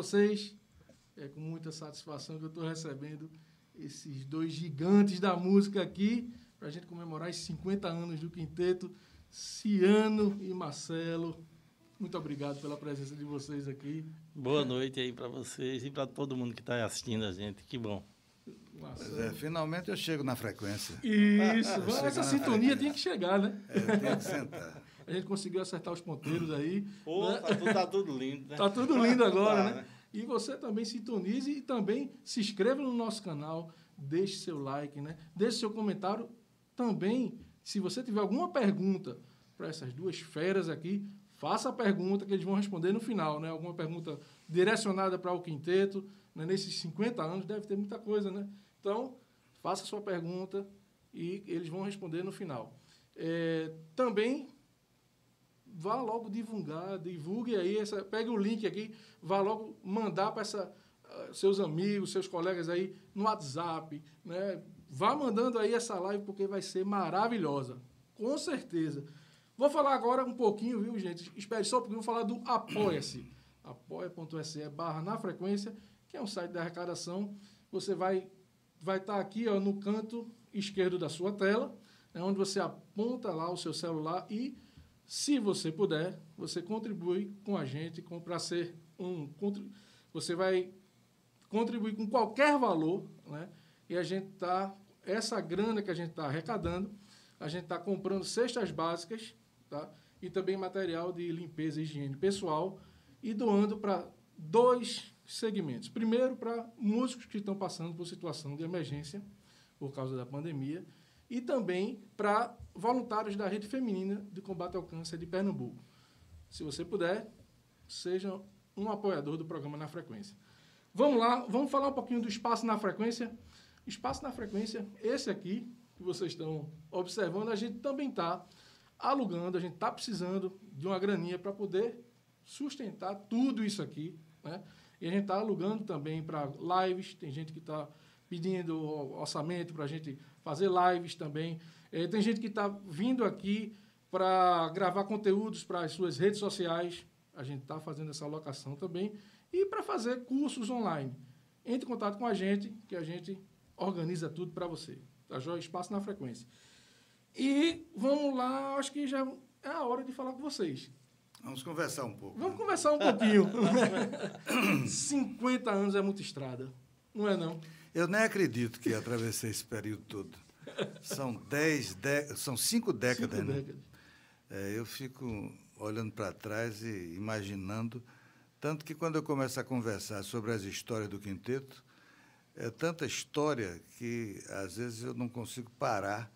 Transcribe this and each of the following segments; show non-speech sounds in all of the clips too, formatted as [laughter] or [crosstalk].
vocês? É com muita satisfação que eu estou recebendo esses dois gigantes da música aqui para a gente comemorar os 50 anos do quinteto, Ciano e Marcelo. Muito obrigado pela presença de vocês aqui. Boa noite aí para vocês e para todo mundo que está assistindo a gente. Que bom. Pois é, finalmente eu chego na frequência. Isso, essa sintonia tinha que chegar, né? É, tem que sentar. A gente conseguiu acertar os ponteiros aí. Pô, né? tá, tudo, tá tudo lindo, né? Tá tudo lindo [laughs] agora, Tá, né? E você também sintonize e também se inscreva no nosso canal, deixe seu like, né? Deixe seu comentário. Também, se você tiver alguma pergunta para essas duas feras aqui, faça a pergunta que eles vão responder no final, né? Alguma pergunta direcionada para o quinteto, né? Nesses 50 anos deve ter muita coisa, né? Então, faça a sua pergunta e eles vão responder no final. É, também vá logo divulgar, divulgue aí, essa, pegue o link aqui, vá logo mandar para essa ah, seus amigos, seus colegas aí no WhatsApp, né? Vá mandando aí essa live porque vai ser maravilhosa, com certeza. Vou falar agora um pouquinho, viu, gente? Espere só porque eu vou falar do Apoia-se. apoia.se barra na frequência, que é um site da arrecadação. Você vai vai estar aqui ó, no canto esquerdo da sua tela, é onde você aponta lá o seu celular e se você puder, você contribui com a gente para ser um. Você vai contribuir com qualquer valor, né? E a gente está. Essa grana que a gente está arrecadando, a gente está comprando cestas básicas, tá? E também material de limpeza e higiene pessoal e doando para dois segmentos. Primeiro, para músicos que estão passando por situação de emergência por causa da pandemia e também para voluntários da Rede Feminina de Combate ao Câncer de Pernambuco. Se você puder, seja um apoiador do programa Na Frequência. Vamos lá, vamos falar um pouquinho do Espaço na Frequência. Espaço na Frequência, esse aqui que vocês estão observando, a gente também está alugando, a gente está precisando de uma graninha para poder sustentar tudo isso aqui, né? E a gente está alugando também para lives, tem gente que está pedindo orçamento para a gente fazer lives também. Eh, tem gente que está vindo aqui para gravar conteúdos para as suas redes sociais, a gente está fazendo essa alocação também, e para fazer cursos online. Entre em contato com a gente, que a gente organiza tudo para você. Tá joia? Espaço na frequência. E vamos lá, acho que já é a hora de falar com vocês. Vamos conversar um pouco. Vamos conversar um pouquinho. [laughs] 50 anos é muita estrada. Não é não? Eu nem acredito que atravessei esse período todo. São dez, são cinco décadas, Cinco né? décadas. É, eu fico olhando para trás e imaginando, tanto que quando eu começo a conversar sobre as histórias do quinteto, é tanta história que às vezes eu não consigo parar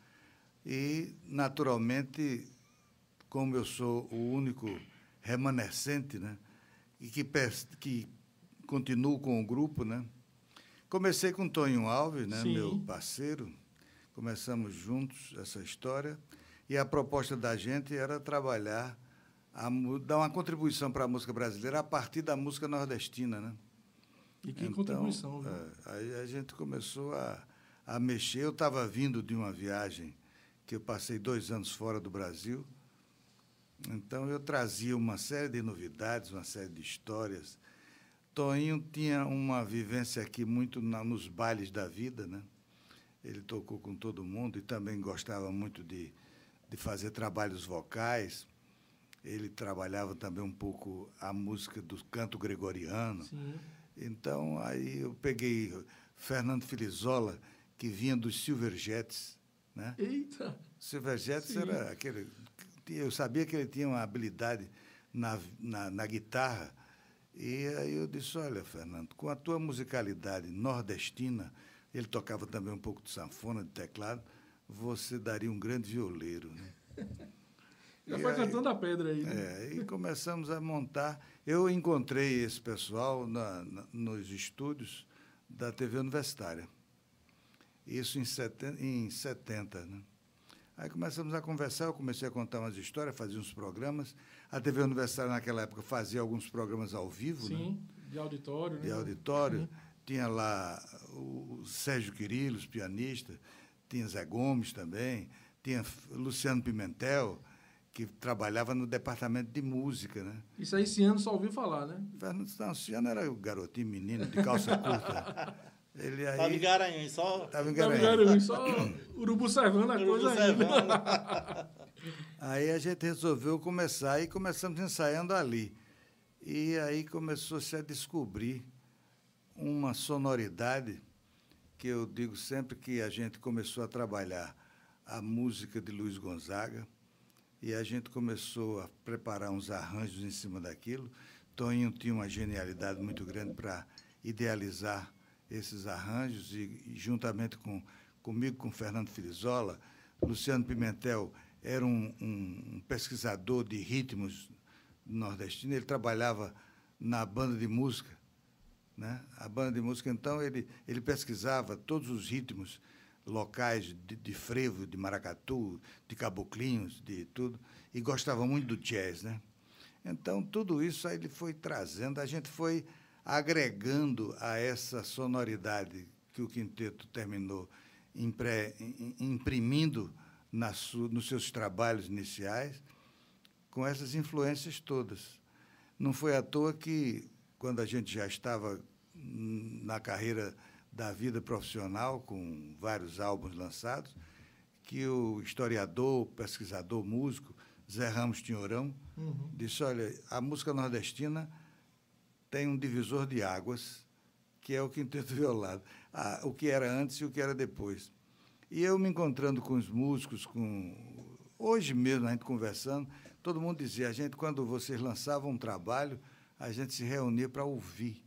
e, naturalmente, como eu sou o único remanescente, né, e que, que continuo com o grupo, né, comecei com Tonho Alves, né, Sim. meu parceiro, começamos juntos essa história e a proposta da gente era trabalhar, a dar uma contribuição para a música brasileira a partir da música nordestina, né? E que Então, contribuição, viu? é, aí a gente começou a, a mexer. Eu estava vindo de uma viagem que eu passei dois anos fora do Brasil. Então eu trazia uma série de novidades, uma série de histórias. Toninho tinha uma vivência aqui muito na- nos bailes da vida, né? Ele tocou com todo mundo e também gostava muito de, de fazer trabalhos vocais. Ele trabalhava também um pouco a música do canto gregoriano. Sim. Então, aí eu peguei Fernando Filizola, que vinha dos Silverjets, né? Eita! Silverjets Sim. era aquele... Eu sabia que ele tinha uma habilidade na, na, na guitarra, e aí eu disse, olha, Fernando, com a tua musicalidade nordestina, ele tocava também um pouco de sanfona, de teclado, você daria um grande violeiro, né? [laughs] Já foi cantando a pedra aí. Né? é, e começamos a montar. Eu encontrei esse pessoal na- na- nos estúdios da TV Universitária. Isso em 70, em 70 né? Aí começamos a conversar, eu comecei a contar umas histórias, fazia uns programas. A TV Universitária, naquela época, fazia alguns programas ao vivo, né? Sim, de auditório, né? de auditório. [laughs] Tinha lá o Sérgio Quirilos, pianista, tinha Zé Gomes também, tinha Luciano Pimentel, que trabalhava no departamento de música, né? Isso aí esse ano só ouviu falar, né? Fernando Stanciano era o garotinho, menino, de calça [laughs] curta. Ele aí... Tava em Garanhuns, só... Tava em Garanhuns. Só urubu servando a Urubu coisa ainda. servando. [laughs] Aí a gente resolveu começar e começamos ensaiando ali. E aí começou-se a descobrir uma sonoridade que eu digo sempre que a gente começou a trabalhar a música de Luiz Gonzaga e a gente começou a preparar uns arranjos em cima daquilo. Toninho tinha uma genialidade muito grande para idealizar esses arranjos e, juntamente com comigo, com Fernando Filizola, Luciano Pimentel era um, um pesquisador de ritmos nordestino, ele trabalhava na banda de música, né? A banda de música, então, ele, ele pesquisava todos os ritmos locais de, de frevo, de maracatu, de caboclinhos, de tudo, e gostava muito do jazz, né? Então, tudo isso aí ele foi trazendo, a gente foi agregando a essa sonoridade que o quinteto terminou impre, imprimindo su, nos seus trabalhos iniciais, com essas influências todas. Não foi à toa que, quando a gente já estava na carreira da vida profissional, com vários álbuns lançados, que o historiador, pesquisador, músico, Zé Ramos Tinhorão, uhum. disse, olha, a música nordestina tem um divisor de águas, que é o quinteto violado, ah, o que era antes e o que era depois. E eu me encontrando com os músicos, com hoje mesmo a gente conversando, todo mundo dizia, a gente quando vocês lançavam um trabalho, a gente se reunia para ouvir.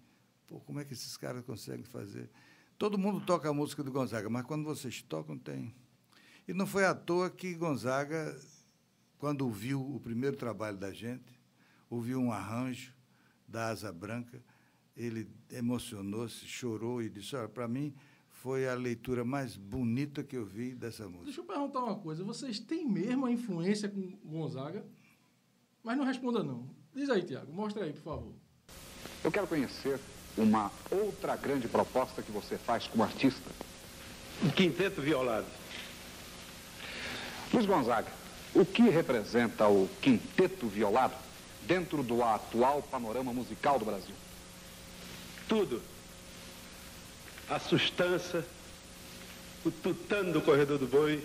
Pô, como é que esses caras conseguem fazer? Todo mundo toca a música do Gonzaga, mas quando vocês tocam, tem. E não foi à toa que Gonzaga, quando ouviu o primeiro trabalho da gente, ouviu um arranjo da Asa Branca, ele emocionou-se, chorou e disse: Olha, para mim foi a leitura mais bonita que eu vi dessa música. Deixa eu perguntar uma coisa: vocês têm mesmo a influência com Gonzaga? Mas não responda, não. Diz aí, Tiago, mostra aí, por favor. Eu quero conhecer uma outra grande proposta que você faz como artista. Um quinteto violado. Luiz Gonzaga, o que representa o quinteto violado dentro do atual panorama musical do Brasil? Tudo. A sustância, o tutano do corredor do boi,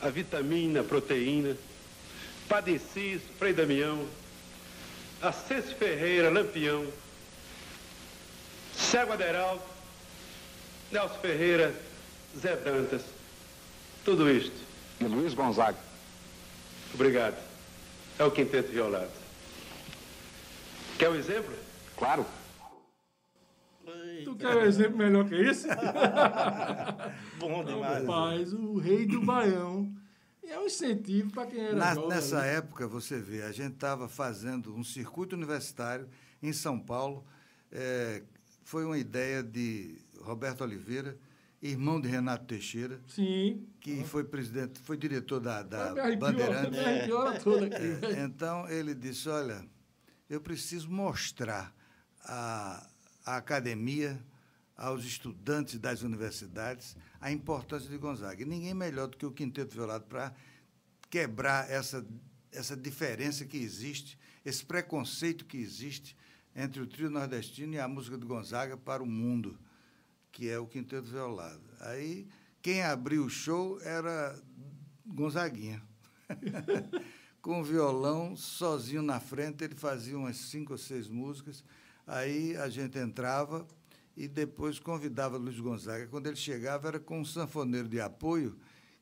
a vitamina, a proteína, Padecis, Frei Damião, Acêncio Ferreira, Lampião, Cego Aderaldo, Nelson Ferreira, Zé Dantas. Tudo isto. E Luiz Gonzaga. Obrigado. É o quinteto violado. Quer um exemplo? Claro. Tu quer um exemplo melhor que esse? [laughs] Bom demais. Rapaz, o rei do Baião. E é um incentivo para quem era Na, jovem. nessa ali. época, você vê, a gente estava fazendo um circuito universitário em São Paulo. É, foi uma ideia de Roberto Oliveira, irmão de Renato Teixeira, Sim. que foi presidente, foi diretor da, da arrepiou, Bandeirante. a toda aqui. É, então ele disse: Olha, eu preciso mostrar à, à academia, aos estudantes das universidades, a importância de Gonzaga. Ninguém melhor do que o Quinteto Violado para quebrar essa, essa diferença que existe, esse preconceito que existe entre o trio nordestino e a música do Gonzaga para o mundo, que é o Quinteto Violado. Aí, quem abriu o show era Gonzaguinha. [laughs] Com o violão, sozinho na frente, ele fazia umas cinco ou seis músicas. Aí a gente entrava e depois convidava Luiz Gonzaga. Quando ele chegava, era com um sanfoneiro de apoio,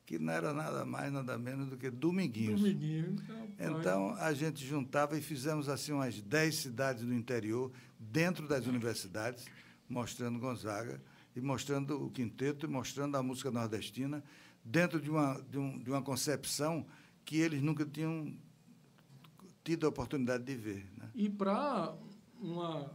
que não era nada mais, nada menos do que Dominguinhos. Dominguinho. Então, a gente juntava e fizemos assim umas 10 cidades do interior, dentro das universidades, mostrando Gonzaga, e mostrando o quinteto, e mostrando a música nordestina, dentro de uma, de, um, de uma concepção que eles nunca tinham tido a oportunidade de ver. Né? E para uma,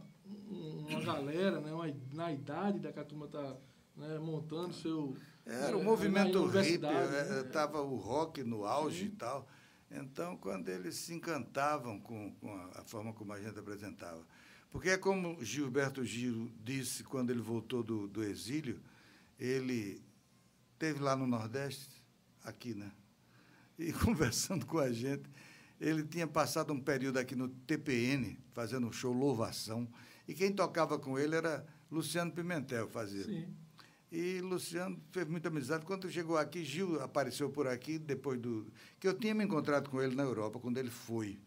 uma galera, né, uma, na idade da que a turma está né, montando seu. Era né, o movimento na hippie, universidade, né? estava o rock no auge e tal. Então, quando eles se encantavam com, com a, a forma como a gente apresentava. Porque é como Gilberto Giro disse quando ele voltou do, do exílio, ele teve lá no Nordeste, aqui, né? e [laughs] conversando com a gente, ele tinha passado um período aqui no TPN, fazendo um show Louvação, e quem tocava com ele era Luciano Pimentel, fazia. Sim. E Luciano fez muita amizade. Quando chegou aqui, Gil apareceu por aqui, depois do. que eu tinha me encontrado com ele na Europa, quando ele foi.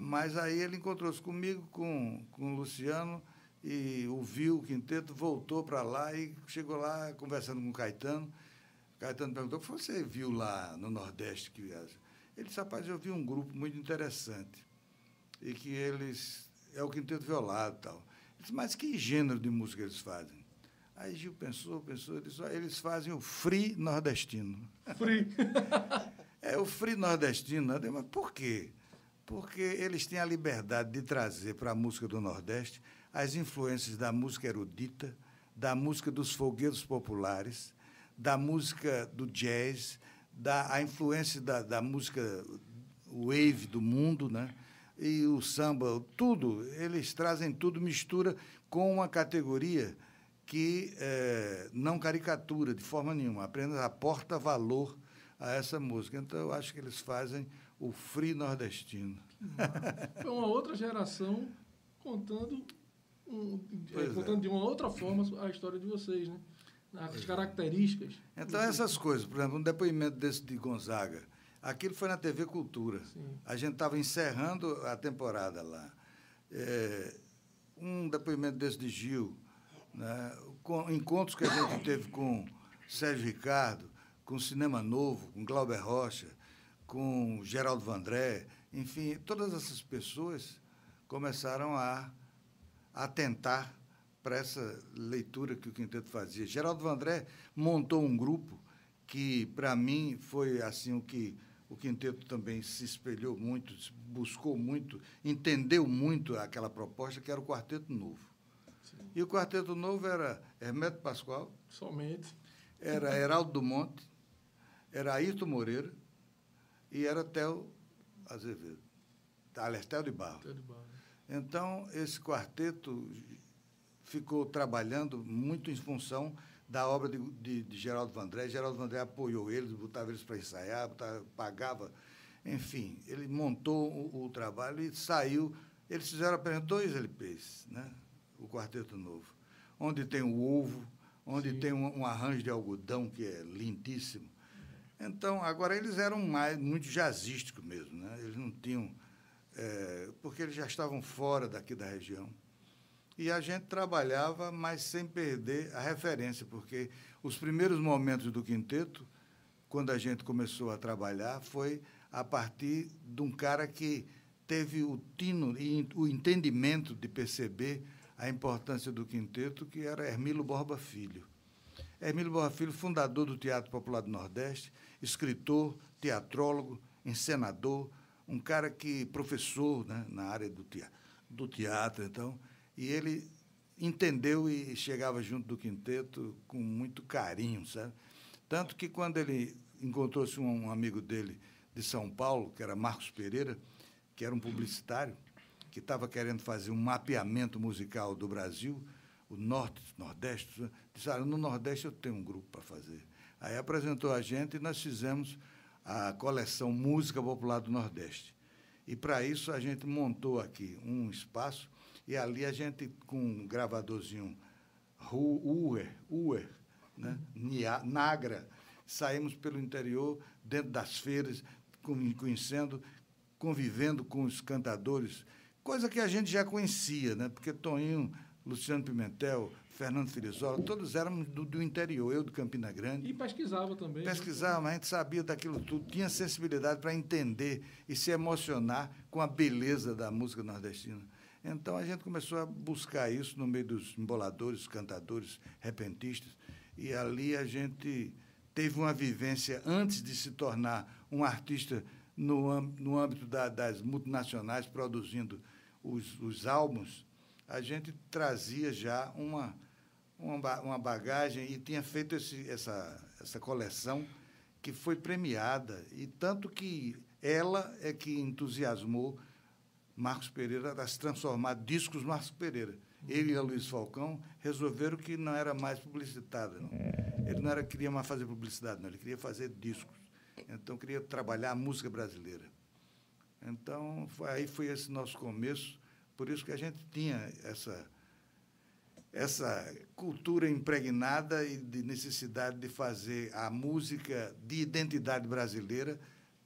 Mas aí ele encontrou-se comigo, com, com o Luciano, e ouviu o quinteto, voltou para lá e chegou lá conversando com o Caetano. Caetano perguntou: o que você viu lá no Nordeste que viaja? Ele disse: rapaz, eu vi um grupo muito interessante. E que eles. É o quinteto violado e tal. Disse, mas que gênero de música eles fazem? Aí Gil pensou, pensou, disse, eles fazem o free nordestino. Free. [laughs] é o free nordestino, né? mas por quê? Porque eles têm a liberdade de trazer para a música do Nordeste as influências da música erudita, da música dos fogueiros populares, da música do jazz, da a influência da, da música wave do mundo, né? E o samba, tudo, eles trazem tudo, mistura com uma categoria que é, não caricatura de forma nenhuma, apenas aporta valor a essa música. Então, eu acho que eles fazem o free nordestino. Foi uma outra geração contando, um, é, contando é. de uma outra forma a história de vocês, né? As características. Então, essas coisas, por exemplo, um depoimento desse de Gonzaga, aquilo foi na TV Cultura. Sim. A gente estava encerrando a temporada lá. É, um depoimento desse de Gil, né? Com, encontros que a gente teve com Sérgio Ricardo, com Cinema Novo, com Glauber Rocha, com Geraldo Vandré, enfim, todas essas pessoas começaram a atentar para essa leitura que o Quinteto fazia. Geraldo Vandré montou um grupo que, para mim, foi assim o que o Quinteto também se espelhou muito, buscou muito, entendeu muito aquela proposta, que era o Quarteto Novo. E o quarteto novo era Hermeto Pascoal. Somente. Era Heraldo do Monte, era Ayrton Moreira e era Theo Azevedo. Aliás, Theo de Barro. Theo de Barro. Então, esse quarteto ficou trabalhando muito em função da obra de, de, de Geraldo Vandré. Geraldo Vandré apoiou eles, botava eles para ensaiar, botava, pagava. Enfim, ele montou o, o, trabalho e saiu. Eles fizeram apenas dois LPs, né? o Quarteto Novo, onde tem o ovo, onde Sim. tem um, um, arranjo de algodão que é lindíssimo. Então, agora eles eram mais muito jazzísticos mesmo, né? Eles não tinham é, porque eles já estavam fora daqui da região. E a gente trabalhava, mas sem perder a referência, porque os primeiros momentos do quinteto, quando a gente começou a trabalhar, foi a partir de um cara que teve o tino e o entendimento de perceber a importância do quinteto, que era Hermilo Borba Filho. Hermilo Borba Filho, fundador do Teatro Popular do Nordeste, escritor, teatrólogo, encenador, um cara que professor né, na área do teatro, do teatro, então, e ele entendeu e chegava junto do quinteto com muito carinho, sabe? Tanto que quando ele encontrou-se um amigo dele de São Paulo, que era Marcos Pereira, que era um publicitário, que estava querendo fazer um mapeamento musical do Brasil, o Norte, Nordeste, disse, ah, no Nordeste eu tenho um grupo para fazer. Aí apresentou a gente e nós fizemos a coleção Música Popular do Nordeste. E para isso a gente montou aqui um espaço e ali a gente, com um gravadorzinho Uer, Uer né? Nagra, saímos pelo interior, dentro das feiras, conhecendo, convivendo com os cantadores coisa que a gente já conhecia, né? porque Toninho, Luciano Pimentel, Fernando Filizola, todos éramos do, do, interior, eu do Campina Grande. E pesquisava também. Né? Pesquisava, mas a gente sabia daquilo tudo, tinha sensibilidade para entender e se emocionar com a beleza da música nordestina. Então a gente começou a buscar isso no meio dos emboladores, cantadores, repentistas, e ali a gente teve uma vivência antes de se tornar um artista no, no âmbito da, das multinacionais produzindo os, os álbuns, a gente trazia já uma, uma, uma bagagem e tinha feito esse, essa, essa coleção que foi premiada, e tanto que ela é que entusiasmou Marcos Pereira a se transformar discos Marcos Pereira. Ele e a Luiz Falcão resolveram que não era mais publicitário. Não. Ele não era, queria mais fazer publicidade, não, ele queria fazer discos. Então, queria trabalhar a música brasileira. Então, foi, aí foi esse nosso começo. Por isso que a gente tinha essa, essa cultura impregnada e de necessidade de fazer a música de identidade brasileira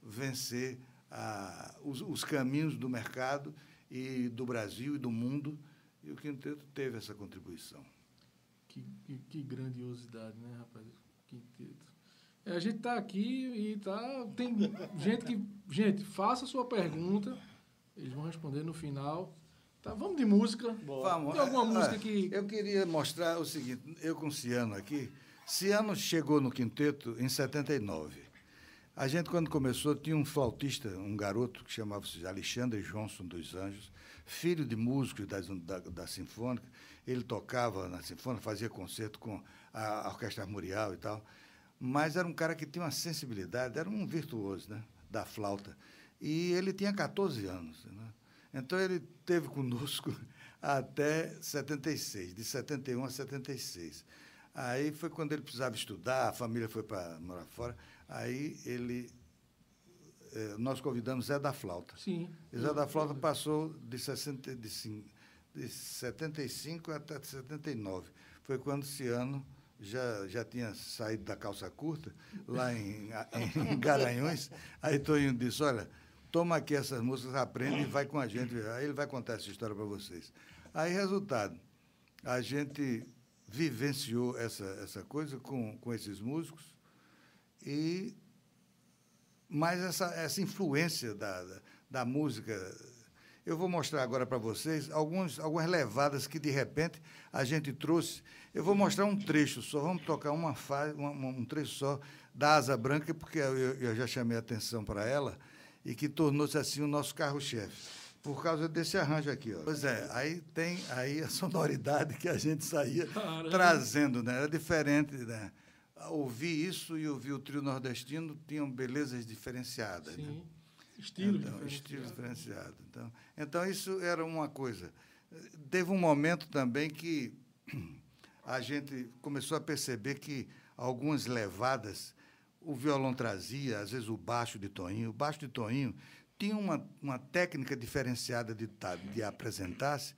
vencer a, os, os caminhos do mercado e do Brasil e do mundo. E o Quinteto teve essa contribuição. Que, que, que grandiosidade, né, rapaz? Quinteto. É, a gente está aqui e tá, tem gente que. Gente, faça a sua pergunta. Eles vão responder no final. Tá, vamos de música. Vamos. Tem alguma Ah, música que. Eu queria mostrar o seguinte: eu com Ciano aqui. Ciano chegou no quinteto em 79. A gente, quando começou, tinha um flautista, um garoto que chamava-se Alexandre Johnson dos Anjos, filho de músicos das- da, da Sinfônica. Ele tocava na Sinfônica, fazia concerto com a, a Orquestra Armorial e tal. Mas era um cara que tinha uma sensibilidade, era um virtuoso né, da flauta. E ele tinha 14 anos. Né? Então, ele teve conosco [laughs] até 76, de 71 a 76. Aí foi quando ele precisava estudar, a família foi para morar fora. Aí ele. eh, nós convidamos Zé da Flauta. Sim. E Zé da Flauta passou de, 60, de, de 75 até 79. Foi quando esse ano já, já tinha saído da calça curta, lá em, em [laughs] Garanhuns. Aí Toninho disse, olha, toma aqui essas músicas, aprende e vai com a gente. Aí ele vai contar essa história para vocês. Aí, resultado, a gente vivenciou essa, essa coisa com, com esses músicos e mas essa, essa influência da, da, da música. Eu vou mostrar agora para vocês alguns, algumas levadas que, de repente, a gente trouxe. Eu vou mostrar um trecho só, vamos tocar uma uma- um trecho só da Asa Branca, porque eu, eu já chamei a atenção para ela, e que tornou-se assim o nosso carro-chefe. Por causa desse arranjo aqui. Ó. Pois é, aí tem aí a sonoridade que a gente saía Caramba. trazendo, né? Era diferente, né? Ouvir isso e ouvir o trio nordestino tinham belezas diferenciadas. Né? Sim. Estilo. Então, diferenciado. estilo diferenciado. Então, então, isso era uma coisa. Teve um momento também que a gente começou a perceber que algumas levadas o violão trazia, às vezes o baixo de Toinho. O baixo de Toinho tinha uma, uma técnica diferenciada de, ta- de apresentar-se.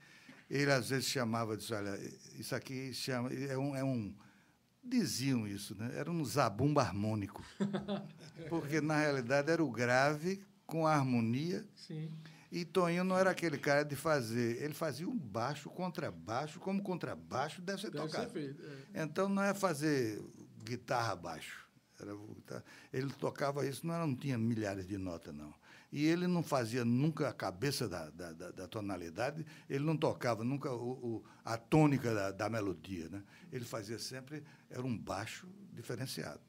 Ele, às vezes, chamava, disse, olha, isso aqui chama, é um... É um diziam isso, né? Era um zabumba harmônico. [laughs] Porque, na realidade, era o grave com a harmonia. Sim. E Toninho não era aquele cara de fazer. Ele fazia um baixo, contrabaixo, como contrabaixo deve ser Deve tocado. ser feito. é. Então, não é fazer guitarra baixo. Era, ele tocava isso, não, era- não tinha milhares de notas, não. E ele não fazia nunca a cabeça da, da, da- da tonalidade, ele não tocava nunca o, o- a tônica da, da melodia. Né? Ele fazia sempre, era um baixo diferenciado.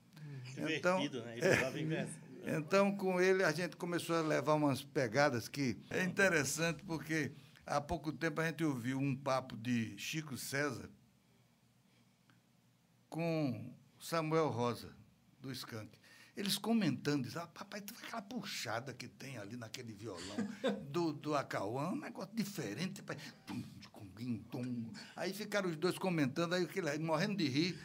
Então, Invertido, né? Inverso. [laughs] então, com ele, a gente começou a levar umas pegadas que é interessante, porque há pouco tempo a gente ouviu um papo de Chico César com Samuel Rosa, do Skank. Eles comentando, dizendo, ah, papai, tu aquela puxada que tem ali naquele violão do, do Acauã, um negócio diferente. pai. Aí ficaram os dois comentando, aí morrendo de rir.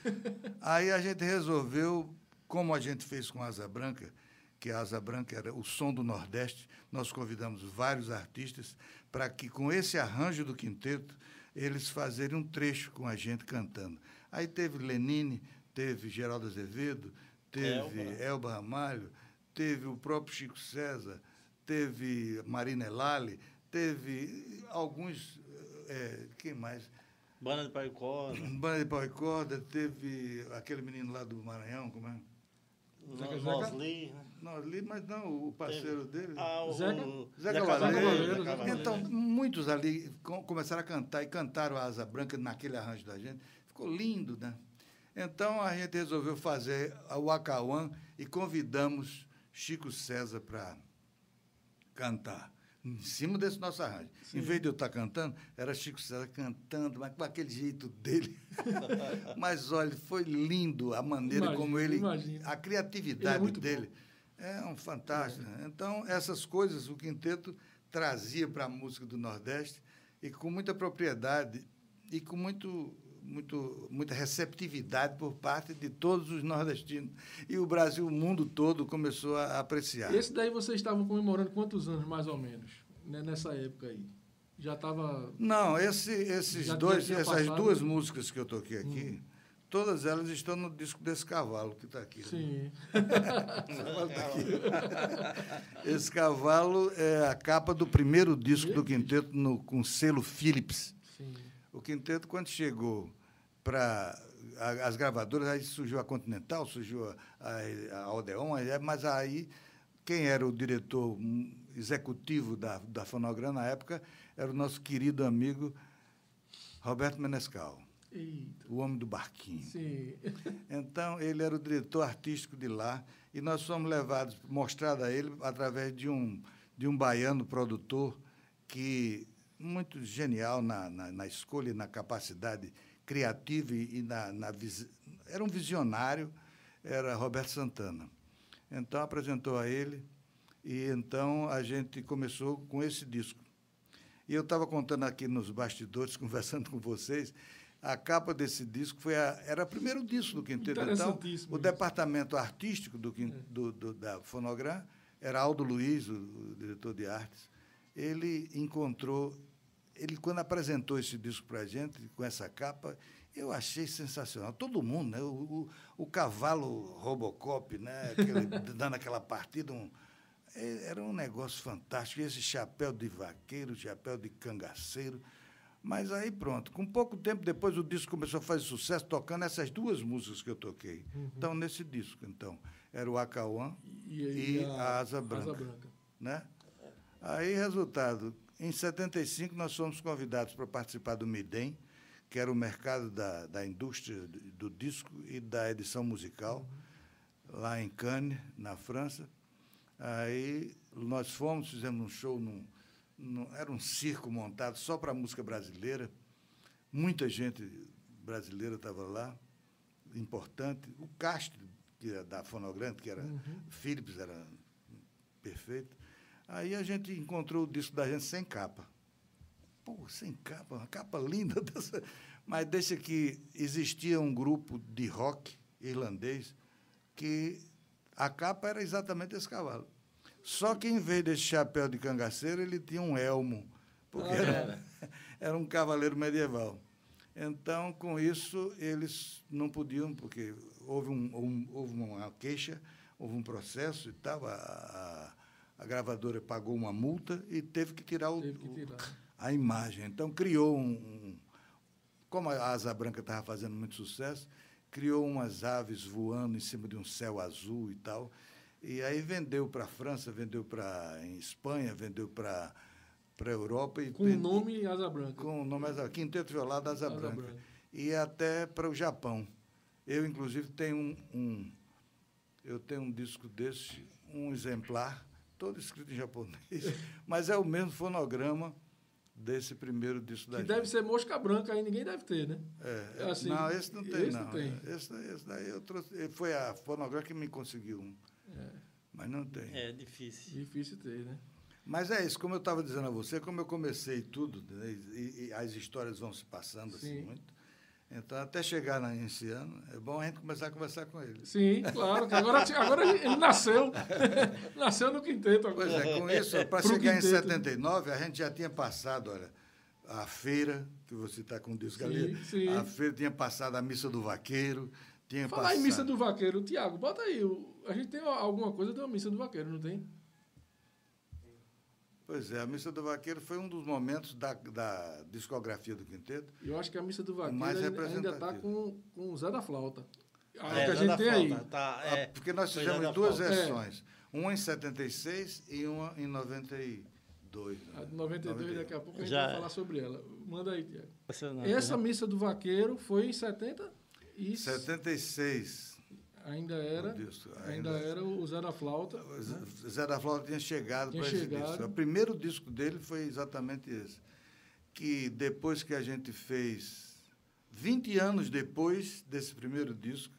Aí a gente resolveu, como a gente fez com Asa Branca, que a Asa Branca era o som do Nordeste, nós convidamos vários artistas para que, com esse arranjo do quinteto, eles fazerem um trecho com a gente cantando. Aí teve Lenine, teve Geraldo Azevedo, teve Elba. Elba Ramalho, teve o próprio Chico César, teve Marina Elali, teve alguns. eh, quem mais? Banda de Pai Corda. [clears throat] Banda de pau e corda, teve aquele menino lá do Maranhão, como é? Zeca? Mosley. né? Mas não, o parceiro dele. Ah, o Zeca? Zé Cavaleiro. Cavaleiro. Zé Zé Cavaleiro. Então, muitos ali com- começaram a cantar e cantaram a Asa Branca naquele arranjo da gente. Ficou lindo, né? Então, a gente resolveu fazer o Acauã e convidamos Chico César para cantar. Em cima desse nosso arranjo. Em vez de eu estar cantando, era Chico César cantando, mas com aquele jeito dele. [laughs] mas, olha, foi lindo a maneira Imagino, como ele. imagino. A Ele criatividade é muito dele. É um fantástico. né? Então, essas coisas o quinteto trazia para a música do Nordeste e com muita propriedade e com muito, muito, muita receptividade por parte de todos os nordestinos. E o Brasil, o mundo todo, começou a apreciar. Esse daí vocês estavam comemorando quantos anos, mais ou menos, né, nessa época aí? Já estava. Não, esse, esses dois, essas passado? Hum. duas músicas que eu toquei aqui, todas elas estão no disco desse cavalo que está aqui. né? Sim. [laughs] Esse cavalo é a capa do primeiro disco do quinteto no, com selo Philips. Sim. O quinteto, quando chegou para as gravadoras, aí surgiu a Continental, surgiu a, a, a Odeon, aí- mas aí quem era o diretor hum, executivo da, da Fonograma na época era o nosso querido amigo Roberto Menescal, Eita. o homem do barquinho. Sim. [laughs] Então, ele era o diretor artístico de lá e nós fomos levados, mostrado a ele através de um, de um baiano produtor que muito genial na, na, na escolha e na capacidade criativa e, na, na era um visionário, era Roberto Santana. Então, apresentou a ele e então a gente começou com esse disco. E eu estava contando aqui nos bastidores, [laughs] conversando com vocês, a capa desse disco foi a, era o primeiro disco do Quinteto. Então, o isso. departamento artístico do, quin- do, do, da Fonogram era Aldo Luiz, o, o diretor de artes. Ele encontrou, ele quando apresentou esse disco para a gente, com essa capa, eu achei sensacional. Todo mundo, né? O, o, o cavalo Robocop, né? Aquele, [laughs] dando aquela partida, um, é, era um negócio fantástico. Esse chapéu de vaqueiro, chapéu de cangaceiro. Mas aí pronto, com pouco tempo depois o disco começou a fazer sucesso tocando essas duas músicas que eu toquei. Então, nesse disco, então, era o Acauã E, e, a, Asa Branca. Asa Branca. Né? Aí, resultado, em 75 nós fomos convidados para participar do MIDEM, que era o mercado da, da indústria do, disco e da edição musical, lá em Cannes, na França. Aí nós fomos, fizemos um show, num, num- era um circo montado só para música brasileira. Muita gente brasileira estava lá, importante. O Castro, que era da Fonogrante, que era Philips, era perfeito. Aí a gente encontrou o disco da gente sem capa. Pô, sem capa, uma capa linda. [laughs] Dessa. Mas deixa que existia um grupo de rock irlandês que a capa era exatamente esse cavalo. Só que, em vez desse chapéu de cangaceiro, ele tinha um elmo, porque era, [laughs] era um cavaleiro medieval. Então, com isso, eles não podiam, porque houve, um, um- houve uma queixa, houve um processo e tal, a, a- gravadora pagou uma multa e teve que tirar, o, Teve que tirar. a imagem. Então, criou um. um- como a Asa Branca estava fazendo muito sucesso, criou umas aves voando em cima de um céu azul e tal. E aí vendeu para a França, vendeu para Espanha, vendeu para a Europa. E Com o nome Asa Branca. com o nome Asa, Quinteto Violado Asa, Asa Branca. Branca. E até para o Japão. Eu, inclusive, tenho um, um- eu tenho um disco desse, um exemplar, todo escrito em japonês, [laughs] mas é o mesmo fonograma desse primeiro disco da Que gente. deve ser mosca branca aí, ninguém deve ter, né? É, assim, não, esse não tem, esse não. não tem. Esse, esse daí eu trouxe. Foi a fonograma que me conseguiu um. Mas não tem. É difícil. Difícil ter, né? Mas é isso, como eu estava dizendo a você, como eu comecei tudo, né, e, e as histórias vão se passando assim Sim. muito. Então, até chegar nesse ano, é bom a gente começar a conversar com ele. Sim, claro. Que agora, agora ele nasceu. [laughs] nasceu no quinteto agora. Pois é, com isso, para chegar em quinteto. 79, a gente já tinha passado, olha, a feira, que você está com o disco ali, a feira tinha passado a missa do vaqueiro, tinha Falar passado... em missa do vaqueiro, Tiago, bota aí. a gente tem alguma coisa uma missa do vaqueiro, não tem? Pois é, a missa do vaqueiro foi um dos momentos da, da discografia do quinteto. Eu acho que a missa do vaqueiro ainda- está com, com o Zé da Flauta. A É, que a gente tem aí. Tá, Ah, é, porque nós fizemos duas Flauta. versões, uma em 76 e uma em 92. A né? de 92, 91. daqui a pouco a gente Já vai é. falar sobre ela. Manda aí, Tiago. Essa né? missa do vaqueiro foi em 70 e 76. Ainda era, ainda ainda- era o Zé da Flauta. O né? Zé- da Flauta tinha chegado para esse disco. O primeiro disco dele foi exatamente esse. Que depois que a gente fez, 20 anos depois desse primeiro disco,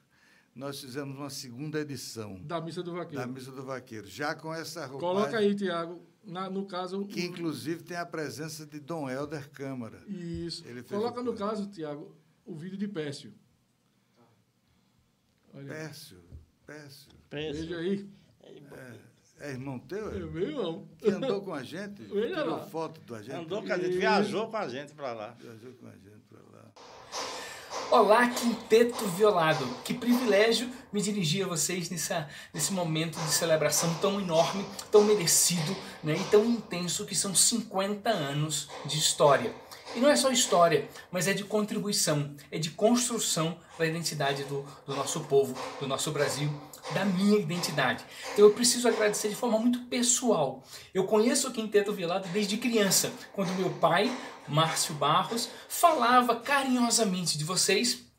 nós fizemos uma segunda edição Da missa do vaqueiro. da Missa do Vaqueiro, já com essa roupagem, Coloca aí, Tiago. No caso. que inclusive tem a presença de Dom Helder Câmara. Isso. Coloca no caso, Tiago, o vídeo de Pécio. Olha Pécio, Pécio. Pécio. Veja aí. É, é irmão teu? É, é meu irmão. Que andou com a gente? Veja tirou lá. foto do gente? Andou com a gente, viajou com a gente para lá. Viajou com a gente para lá. Olá, Quinteto Violado. Que privilégio me dirigir a vocês nessa, nesse momento de celebração tão enorme, tão merecido né, e tão intenso que são 50 anos de história. E não é só história, mas é de contribuição, é de construção da identidade do, do nosso povo, do nosso Brasil, da minha identidade. Então eu preciso agradecer de forma muito pessoal. Eu conheço o Quinteto Violado desde criança, quando meu pai, Márcio Barros, falava carinhosamente de vocês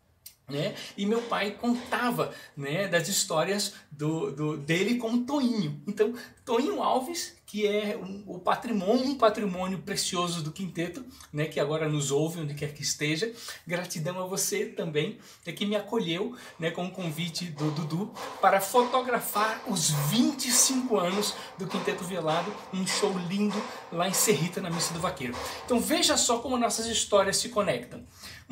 né? E meu pai contava né, das histórias do, do, dele com o Toinho. Então, Toinho Alves, que é um, o patrimônio, um patrimônio precioso do quinteto, né, que agora nos ouve onde quer que esteja. Gratidão a você também, né, que me acolheu né, com o convite do Dudu para fotografar os 25 anos do Quinteto Velado, um show lindo lá em Serrita, na Missa do Vaqueiro. Então veja só como nossas histórias se conectam.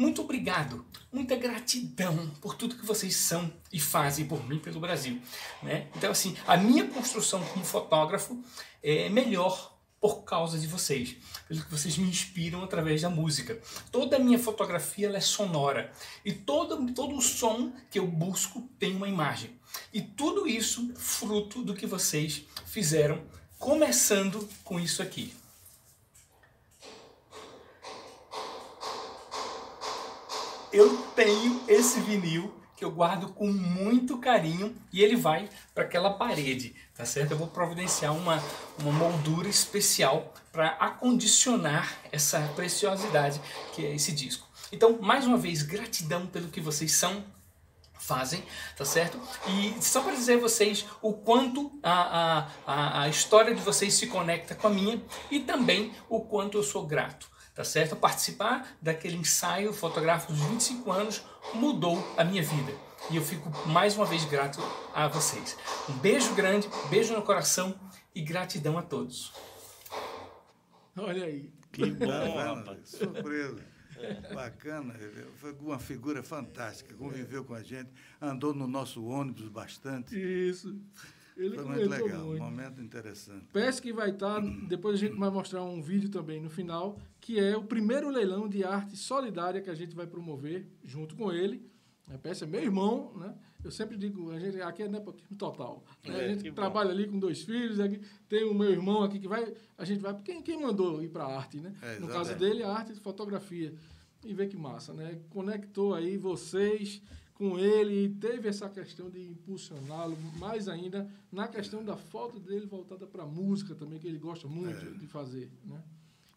Muito obrigado, muita gratidão por tudo que vocês são e fazem por mim pelo Brasil. Né? Então, assim, a minha construção como fotógrafo é melhor por causa de vocês, pelo que vocês me inspiram através da música. Toda a minha fotografia é sonora e todo, todo o som que eu busco tem uma imagem. E tudo isso fruto do que vocês fizeram, começando com isso aqui. Eu tenho esse vinil que eu guardo com muito carinho e ele vai para aquela parede, tá certo? Eu vou providenciar uma, uma moldura especial para acondicionar essa preciosidade que é esse disco. Então, mais uma vez, gratidão pelo que vocês são, fazem, tá certo? E só para dizer a vocês o quanto a, a, a história de vocês se conecta com a minha e também o quanto eu sou grato tá certo? Participar daquele ensaio fotográfico dos 25 anos mudou a minha vida. E eu fico mais uma vez grato a vocês. Um beijo grande, beijo no coração e gratidão a todos. Olha aí. Que bom, rapaz. Surpresa. Bacana, foi uma figura fantástica, conviveu com a gente, andou no nosso ônibus bastante. Isso. Ele Foi muito legal, muito. um momento interessante. Peço que vai estar, depois a gente vai mostrar um vídeo também no final, que é o primeiro leilão de arte solidária que a gente vai promover junto com ele. A peça é meu irmão, né? Eu sempre digo, a gente aqui é nepotismo total. Né? É, a gente trabalha bom. ali com dois filhos, aqui, tem o meu irmão aqui que vai, a gente vai, quem, quem mandou ir para a arte, né? É, no caso dele, a arte de fotografia. E vê que massa, né? Conectou aí vocês com ele e teve essa questão de impulsioná-lo mais ainda na questão da foto dele voltada para a música também, que ele gosta muito é. de fazer, né?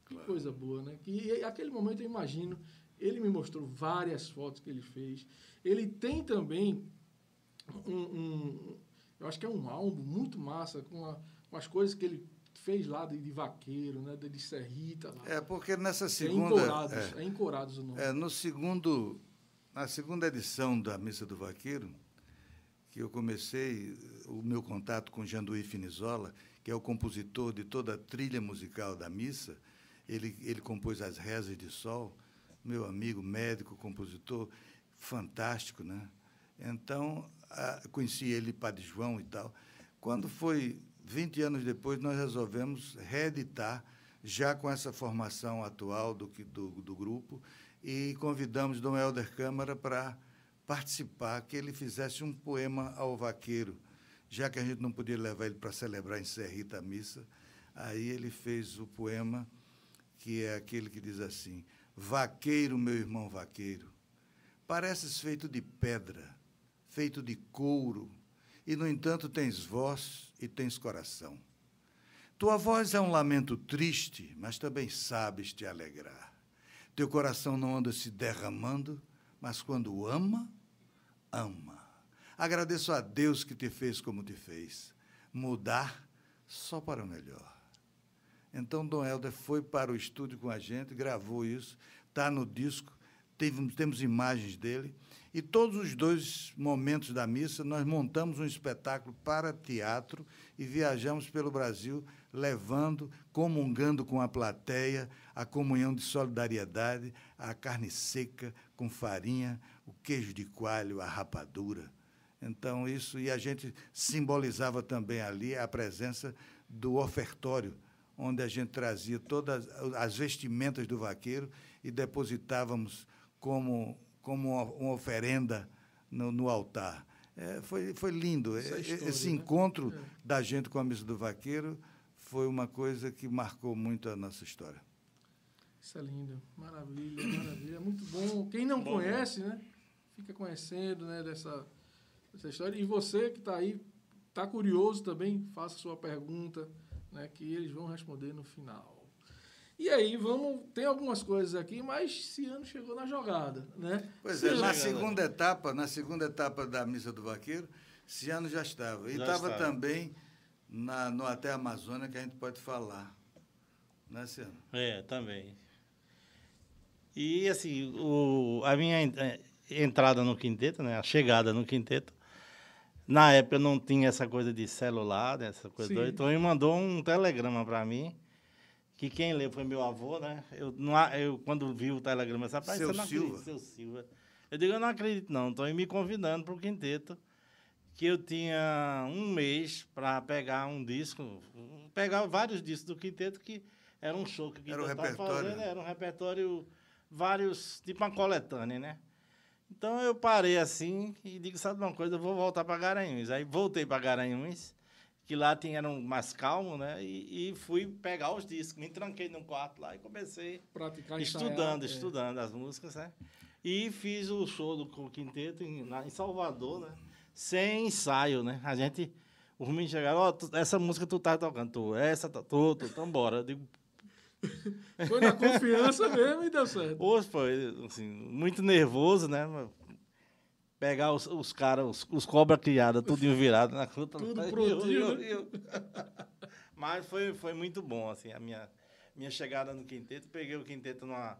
Que claro. coisa boa, né? Que aquele momento eu imagino, ele me mostrou várias fotos que ele fez. Ele tem também um, um eu acho que é um álbum muito massa com, a, com as coisas que ele fez lá de, de vaqueiro, né, de, de serrita. Lá. É porque nessa segunda é Encorados, é, é Encorados o nome. É, no segundo na segunda edição da Missa do Vaqueiro, que eu comecei o meu contato com Janduí Finizola, que é o compositor de toda a trilha musical da missa, ele, ele compôs as rezas de sol, meu amigo, médico, compositor, fantástico, né? Então, a, conheci ele, Padre João e tal. Quando foi 20 anos depois, nós resolvemos reeditar, já com essa formação atual do, do, do grupo, e convidamos Dom Helder Câmara para participar, que ele fizesse um poema ao vaqueiro, já que a gente não podia levar ele para celebrar em Serrita a missa, aí ele fez o poema que é aquele que diz assim: Vaqueiro, meu irmão vaqueiro, pareces feito de pedra, feito de couro, e no entanto tens voz e tens coração. Tua voz é um lamento triste, mas também sabes te alegrar. Teu coração não anda se derramando, mas quando ama, ama. Agradeço a Deus que te fez como te fez. Mudar só para o melhor. Então, Dom Helder foi para o estúdio com a gente, gravou isso, está no disco, teve, temos imagens dele. E todos os dois momentos da missa, nós montamos um espetáculo para teatro e viajamos pelo Brasil, levando, comungando com a plateia, a comunhão de solidariedade, a carne seca, com farinha, o queijo de coalho, a rapadura. Então, isso, e a gente simbolizava também ali a presença do ofertório, onde a gente trazia todas as vestimentas do vaqueiro e depositávamos como, como uma, uma oferenda no, no altar. É, foi, foi lindo. História, Esse né? encontro É. da gente com a missa do vaqueiro foi uma coisa que marcou muito a nossa história. Isso é lindo. Maravilha, maravilha. Muito bom. Quem não Bom, conhece, né? Fica conhecendo né, dessa, dessa história. E você que está aí, está curioso também, faça sua pergunta, né? Que eles vão responder no final. E aí, vamos. Tem algumas coisas aqui, mas Ciano chegou na jogada, né? Pois é, Ciano- na Chegando. segunda etapa, na segunda etapa da missa do vaqueiro, Ciano já estava. E Já estava estava. também na, no Até Amazônia, que a gente pode falar. Né, Ciano? É, também. E assim, o, a minha eh, entrada no quinteto, né, a chegada no quinteto, na época não tinha essa coisa de celular, né, essa coisa doida, então ele mandou um telegrama para mim, que quem leu foi meu avô, né? Eu, não, eu quando vi o telegrama, sabe, "Pai, Seu você não acredita, Silva. seu Silva. Eu digo, eu não acredito não, estão me convidando para o quinteto, que eu tinha um mês para pegar um disco, pegar vários discos do quinteto, que era um show que o Era quinteto tava repertório, fazendo, né? era um repertório, vários, tipo uma coletânea, né? Então eu parei assim e digo, sabe uma coisa, eu vou voltar para Garanhuns. Aí voltei para Garanhuns, que lá tinha, era um mais calmo, né? E, e fui pegar os discos, me tranquei num quarto lá e comecei Praticar estudando, ensaiar, é. estudando as músicas, né? E fiz o show do quinteto em, lá em Salvador, né? Sem ensaio, né? A gente, os meninos chegaram, ó, tu- essa música tu tá tocando, tu, essa, tá, tu, tu, então bora. Eu digo, Foi na confiança mesmo e deu certo. Hoje foi, assim, muito nervoso, né? Pegar os, os caras, os, os cobra criada, tudo virado na fruta. Tudo prontinho, eu- [laughs] Mas foi, foi muito bom, assim, a minha, minha chegada no quinteto. Peguei o quinteto numa...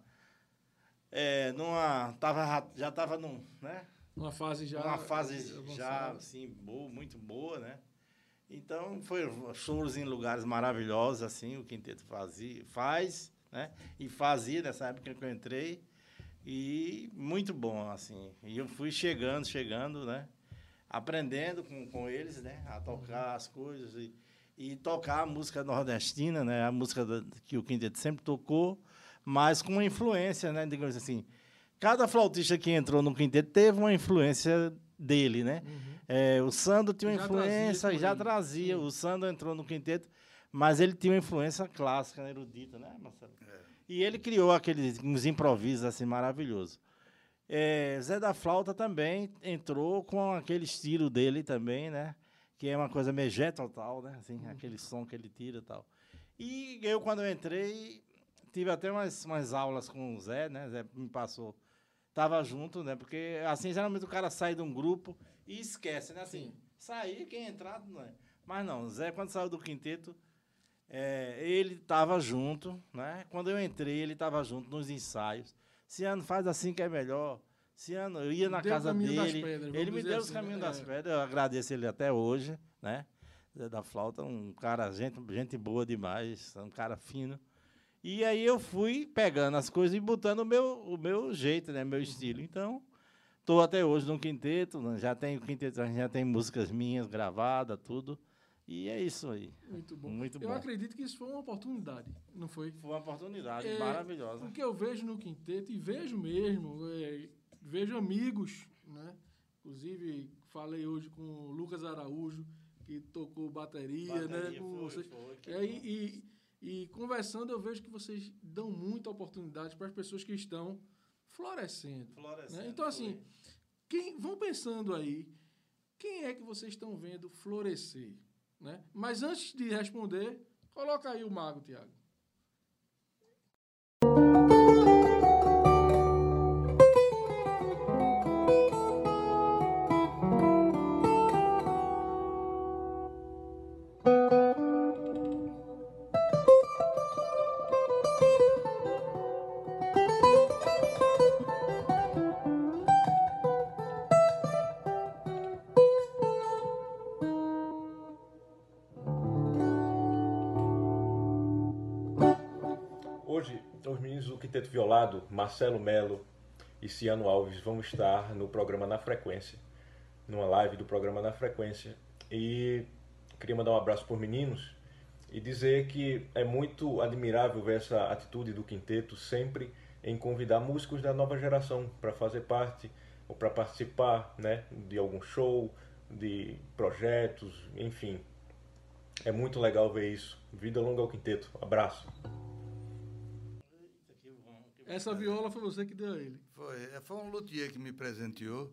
É, numa... Tava, já- estava num, né? Uma fase já. uma fase avançada. já, assim, boa, muito boa, né? Então, foi shows em lugares maravilhosos, assim, o quinteto fazia, faz, né? E fazia nessa época que eu entrei. E muito bom, assim. E eu fui chegando, chegando, né? Aprendendo com, com eles, né? A tocar as coisas e, e tocar a música nordestina, né? A música da- que o quinteto sempre tocou, mas com uma influência, né? Digamos assim, cada flautista que entrou no quinteto teve uma influência dele, né? É, o Sandro tinha uma Já trazia influência, com já trazia. sim. O Sandro entrou no quinteto, mas ele tinha uma influência clássica, né, erudita, né, Marcelo? E ele criou aqueles uns improvisos assim maravilhosos. É, Zé da Flauta também entrou com aquele estilo dele também, né? Que é uma coisa jet total, né? Assim, Uhum. aquele som que ele tira e tal. E eu, quando eu entrei, tive até umas, umas aulas com o Zé, né? Zé me passou. Tava junto, né? Porque, assim, geralmente o cara sai de um grupo e esquece, né? Assim, sair, quem entrar, não é. Mas não, Zé, quando saiu do quinteto, é, ele estava junto, né? Quando eu entrei, ele estava junto nos ensaios. Ciano, faz assim que é melhor. Ciano, eu ia na Deu casa dele. pedras, ele me deu os assim, caminhos né? das É. pedras. Eu agradeço ele até hoje, né? Zé da Flauta, um cara, gente, gente boa demais, um cara fino. E aí eu fui pegando as coisas e botando o meu, o meu jeito, né? Meu estilo. Então, estou até hoje no quinteto, né? já tenho quinteto, já tem músicas minhas gravadas, tudo. E é isso aí. Muito bom. Muito eu bom. acredito que isso foi uma oportunidade, não foi? Foi uma oportunidade É, maravilhosa. O que eu vejo no quinteto, e vejo mesmo, é, vejo amigos, né? Inclusive, falei hoje com o Lucas Araújo, que tocou bateria, né? Bateria, Com foi, vocês. foi, que E, aí, e, e conversando, eu vejo que vocês dão muita oportunidade para as pessoas que estão florescendo. Florescendo, né? Então, assim, quem, vão pensando aí, quem é que vocês estão vendo florescer? Né? Mas antes de responder, coloca aí o mago, Tiago. Quinteto Violado, Marcelo Melo e Ciano Alves vão estar no programa Na Frequência, numa live do programa Na Frequência. E queria mandar um abraço por meninos e dizer que é muito admirável ver essa atitude do quinteto sempre em convidar músicos da nova geração para fazer parte ou para participar né, de algum show, de projetos, enfim. É muito legal ver isso. Vida longa ao quinteto. Abraço. Essa viola foi você que deu a ele. Foi, é, foi um luthier que me presenteou.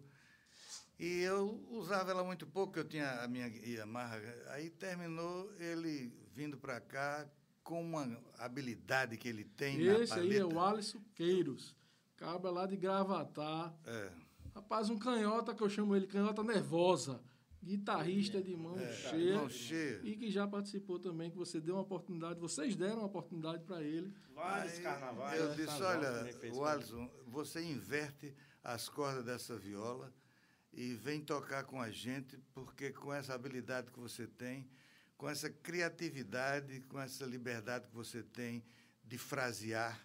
E eu usava ela muito pouco, eu tinha a minha Yamaha. Aí terminou ele vindo para cá com uma habilidade que ele tem Esse na paleta. aí é o Alisson Queiros, cabra lá de Gravatar. É. Rapaz, um canhota que eu chamo ele canhota nervosa guitarrista de mão, é, cheia, mão cheia e que já participou também, que você deu uma oportunidade, vocês deram uma oportunidade para ele. Vários carnavais. Eu disse, olha, o Alisson, você inverte as cordas dessa viola e vem tocar com a gente, porque com essa habilidade que você tem, com essa criatividade, com essa liberdade que você tem de frasear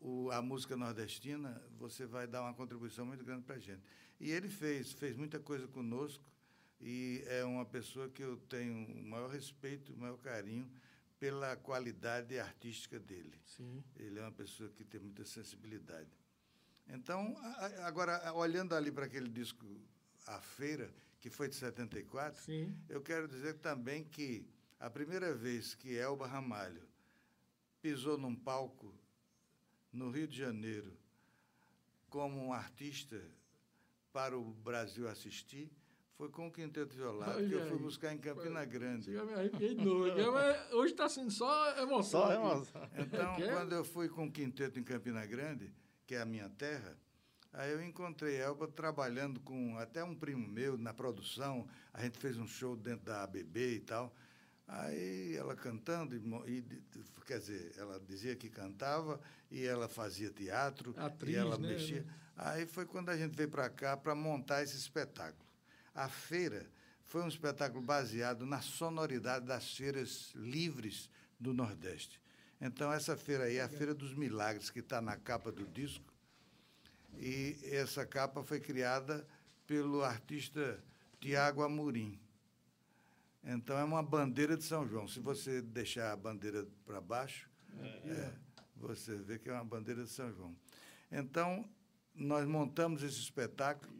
o, a música nordestina, você vai dar uma contribuição muito grande para a gente. E ele fez, fez muita coisa conosco, e é uma pessoa que eu tenho o maior respeito, o maior carinho pela qualidade artística dele. Sim. Ele é uma pessoa que tem muita sensibilidade. Então, agora, olhando ali para aquele disco A Feira, que foi de 74, Sim. eu quero dizer também que a primeira vez que Elba Ramalho pisou num palco no Rio de Janeiro como um artista para o Brasil assistir foi com o Quinteto Violado que eu fui buscar em Campina Grande. Eu me arrepiei novo. Hoje está sendo só emoção. Só emoção. Então, quando eu fui com o Quinteto em Campina Grande, que é a minha terra, aí eu encontrei Elba trabalhando com até um primo meu na produção. A gente fez um show dentro da ABB e tal. Aí ela cantando, e, e, quer dizer, ela dizia que cantava e ela fazia teatro Atriz, e ela né? mexia. Aí foi quando a gente veio para cá para montar esse espetáculo. A feira foi um espetáculo baseado na sonoridade das feiras livres do Nordeste. Então, essa feira aí é a Feira dos Milagres, que está na capa do disco. E essa capa foi criada pelo artista Tiago Amorim. Então, é uma bandeira de São João. Se você deixar a bandeira para baixo, é. É, você vê que é uma bandeira de São João. Então, nós montamos esse espetáculo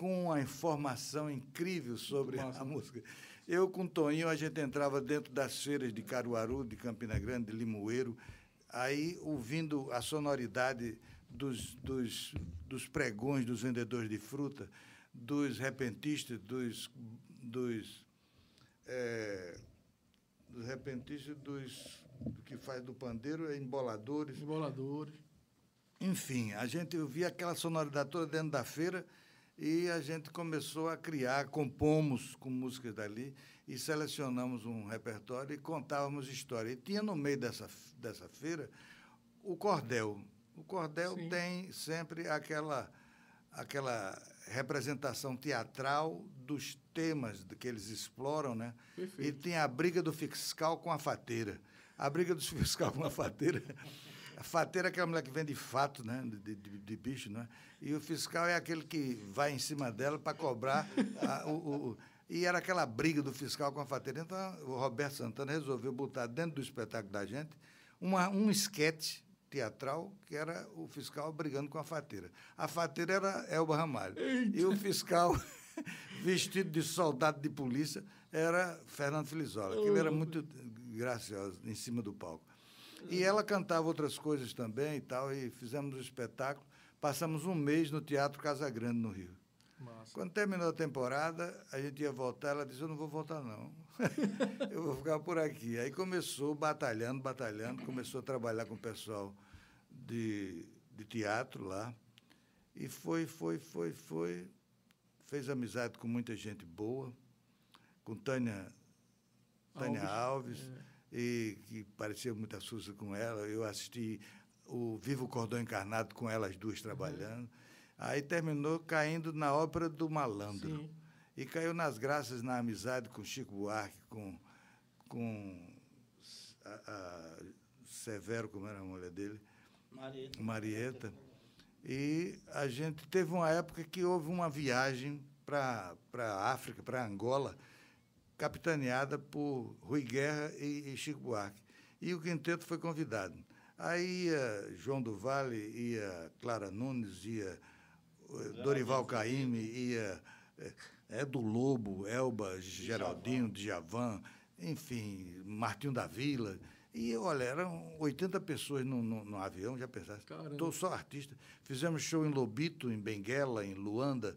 com uma informação incrível sobre a [laughs] música. Eu com o Toninho, a gente entrava dentro das feiras de Caruaru, de Campina Grande, de Limoeiro, aí ouvindo a sonoridade dos, dos, dos pregões dos vendedores de fruta, dos repentistas, dos, dos, é, dos repentistas, dos do que faz do pandeiro, é emboladores. Emboladores. Enfim, a gente ouvia aquela sonoridade toda dentro da feira e a gente começou a criar, compomos com músicas dali e selecionamos um repertório e contávamos história. E tinha no meio dessa, dessa feira o cordel. O cordel Sim. tem sempre aquela, aquela representação teatral dos temas que eles exploram, né? Perfeito. E tem a briga do fiscal com a fateira. A briga do [laughs] fiscal com a fateira a fateira é aquela mulher que vende fato, né? De, de, de, bicho, né? E o fiscal é aquele que vai em cima dela para cobrar a, o, o, e era aquela briga do fiscal com a fateira. Então, o Roberto Santana resolveu botar dentro do espetáculo da gente uma, um esquete teatral que era o fiscal brigando com a fateira. A fateira era Elba Ramalho. Eita. E o fiscal, [laughs] vestido de soldado de polícia, era Fernando Filizola. Aquele era muito gracioso em cima do palco. E ela cantava outras coisas também e tal, e fizemos o um espetáculo. Passamos um mês no Teatro Casa Grande, no Rio. Massa. Quando terminou a temporada, a gente ia voltar, ela disse, eu não vou voltar, não. [laughs] eu vou ficar por aqui. Aí começou batalhando, batalhando, começou a trabalhar com o pessoal de, de teatro lá. E foi, foi, foi, foi. Fez amizade com muita gente boa, com Tânia, Tânia Alves. Alves é e que parecia muito assusta com ela. Eu assisti o Vivo Cordão Encarnado com elas duas trabalhando. Uhum. Aí terminou caindo na ópera do Malandro. Sim. E caiu nas graças, na amizade com Chico Buarque, com, com a, a Severo, como era a mulher dele? Marieta. Marieta. E a gente teve uma época que houve uma viagem para a África, para Angola, capitaneada por Rui Guerra e, e, Chico Buarque. E o quinteto foi convidado. Aí ia João do Vale, ia Clara Nunes, ia eh, Dorival Caymmi, ia é, do Lobo, Elba, Geraldinho, Djavan, enfim, Martinho da Vila. E, olha, eram 80 pessoas no, no, no avião, já pensaste? Estou só artista. Fizemos show em Lobito, em Benguela, em Luanda.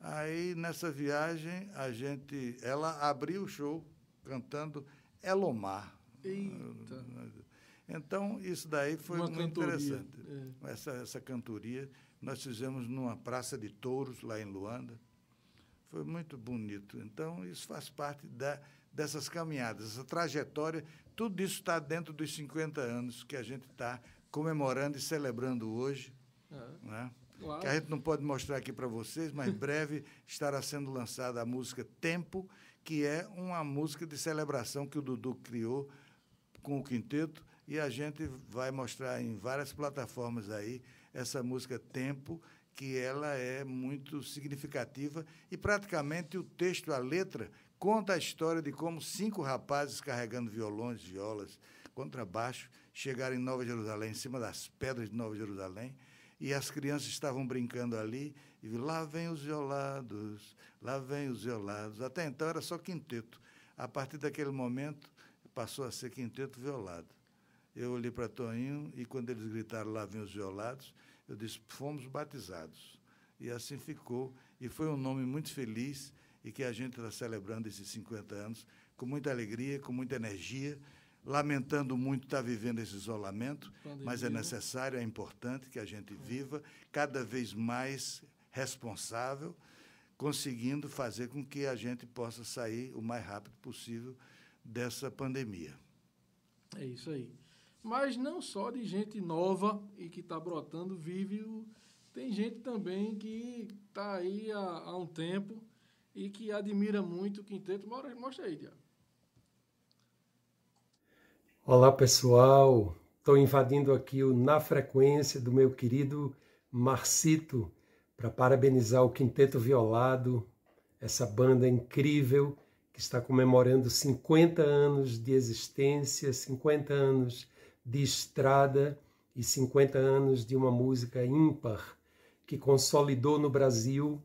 Aí, nessa viagem, a gente... Ela abriu o show cantando Elomar. Eita. Então, isso daí foi Uma muito cantoria. interessante. É. Essa, essa cantoria nós fizemos numa praça de touros, lá em Luanda. Foi muito bonito. Então, isso faz parte da, dessas caminhadas, essa trajetória. Tudo isso está dentro dos 50 anos que a gente está comemorando e celebrando hoje. É. Né? Claro. Que a gente não pode mostrar aqui para vocês, mas [laughs] breve estará sendo lançada a música Tempo, que é uma música de celebração que o Dudu criou com o quinteto e a gente vai mostrar em várias plataformas aí essa música Tempo, que ela é muito significativa e praticamente o texto, a letra, conta a história de como cinco rapazes carregando violões, violas, contrabaixo, chegaram em Nova Jerusalém, em cima das pedras de Nova Jerusalém, e as crianças estavam brincando ali, e lá vem os violados, lá vem os violados. Até então era só quinteto. A partir daquele momento, passou a ser quinteto violado. Eu olhei para Toninho e quando eles gritaram lá vem os violados, eu disse, fomos batizados. E assim ficou. E foi um nome muito feliz e que a gente está celebrando esses 50 anos com muita alegria, com muita energia, lamentando muito estar vivendo esse isolamento, Pandemia. mas é necessário, é importante que a gente viva cada vez mais responsável, conseguindo fazer com que a gente possa sair o mais rápido possível dessa pandemia. É isso aí. Mas não só de gente nova e que está brotando vive o... Tem gente também que está aí há, há, um tempo e que admira muito o quinteto. Mostra aí, Diabo. Olá, pessoal. Estou invadindo aqui o Na Frequência do meu querido Marcito para parabenizar o Quinteto Violado, essa banda incrível que está comemorando 50 anos de existência, 50 anos de estrada e 50 anos de uma música ímpar que consolidou no Brasil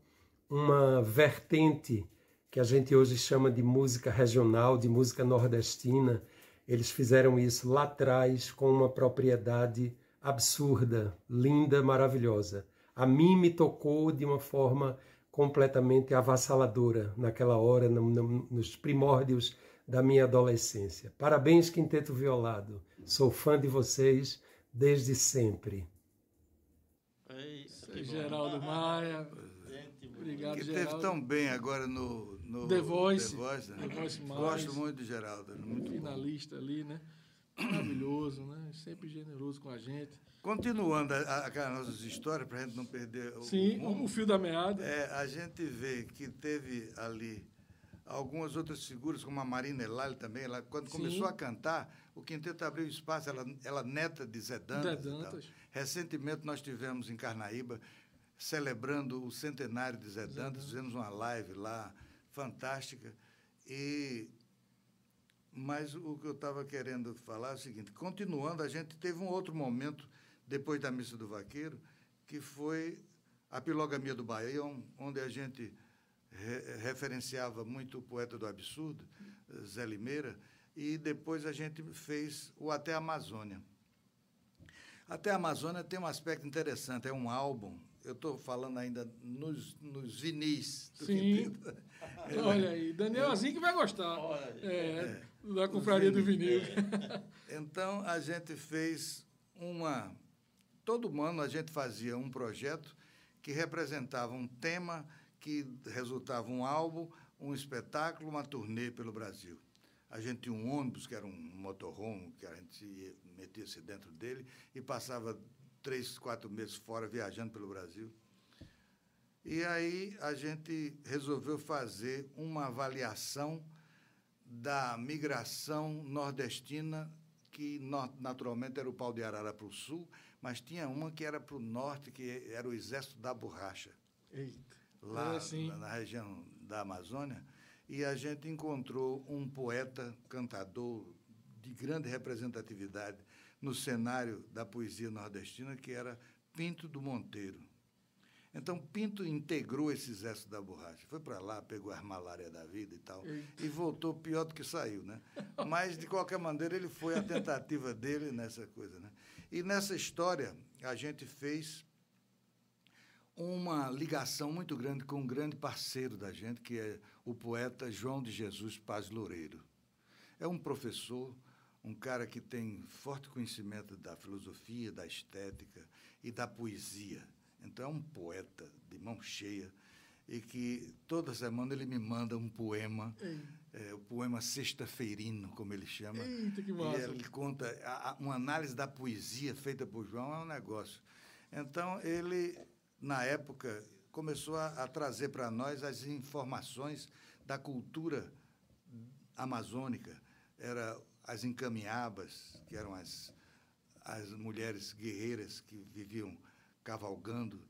uma vertente que a gente hoje chama de música regional, de música nordestina. Eles fizeram isso lá atrás com uma propriedade absurda, linda, maravilhosa. A mim me tocou de uma forma completamente avassaladora naquela hora, no, no, nos primórdios da minha adolescência. Parabéns, Quinteto Violado. Sou fã de vocês desde sempre. Ei, Geraldo Maia. Obrigado, que Geraldo. teve tão bem agora no, no The Voice. The Voice, né? The Voice Gosto muito de Geraldo. É muito finalista bom. ali, né? Maravilhoso, né? Sempre generoso com a gente. Continuando aquelas nossas histórias, para a gente não perder Sim, o, o fio da meada. É, a gente vê que teve ali algumas outras figuras, como a Marina Elali também, ela, quando Sim. começou a cantar, o quinteto abriu espaço, ela, ela neta de Zé Dantas. Zé Dantas. Recentemente nós tivemos em Carnaíba, celebrando o centenário de Zé Dantas, fizemos uma live lá, fantástica. E mas o que eu estava querendo falar é o seguinte: continuando, a gente teve um outro momento depois da missa do vaqueiro, que foi a pilogamia do Baião, onde a gente re referenciava muito o poeta do absurdo, Zé Limeira, e depois a gente fez o Até a Amazônia. Até a Amazônia tem um aspecto interessante, é um álbum. Eu estou falando ainda nos, nos vinis do Sim. [laughs] Olha aí, Daniel assim que vai gostar. É, é, da confraria do vinil. É. Então, a gente fez uma. Todo ano a gente fazia um projeto que representava um tema que resultava um álbum, um espetáculo, uma turnê pelo Brasil. A gente tinha um ônibus, que era um motorhome, que a gente metia-se dentro dele e passava três, quatro meses fora viajando pelo Brasil. E aí a gente resolveu fazer uma avaliação da migração nordestina que naturalmente era o pau de arara para o sul, mas tinha uma que era para o norte, que era o exército da borracha Eita. lá É, na região da Amazônia, e a gente encontrou um poeta, cantador de grande representatividade no cenário da poesia nordestina, que era Pinto do Monteiro. Então, Pinto integrou esse exército da borracha. Foi para lá, pegou as malárias da vida e tal, e voltou pior do que saiu. Né? Mas, de qualquer maneira, ele foi a tentativa dele nessa coisa. Né? E nessa história, a gente fez uma ligação muito grande com um grande parceiro da gente, que é o poeta João de Jesus Paz Loureiro. É um professor, um cara que tem forte conhecimento da filosofia, da estética e da poesia. Então, é um poeta de mão cheia e que toda semana ele me manda um poema, é, o poema sexta-feirino, como ele chama. Eita, que E massa. ele conta, a- a- uma análise da poesia feita por João é um negócio. Então, ele, na época, começou a, a trazer para nós as informações da cultura amazônica. Era as encaminhabas, que eram as, as mulheres guerreiras que viviam cavalgando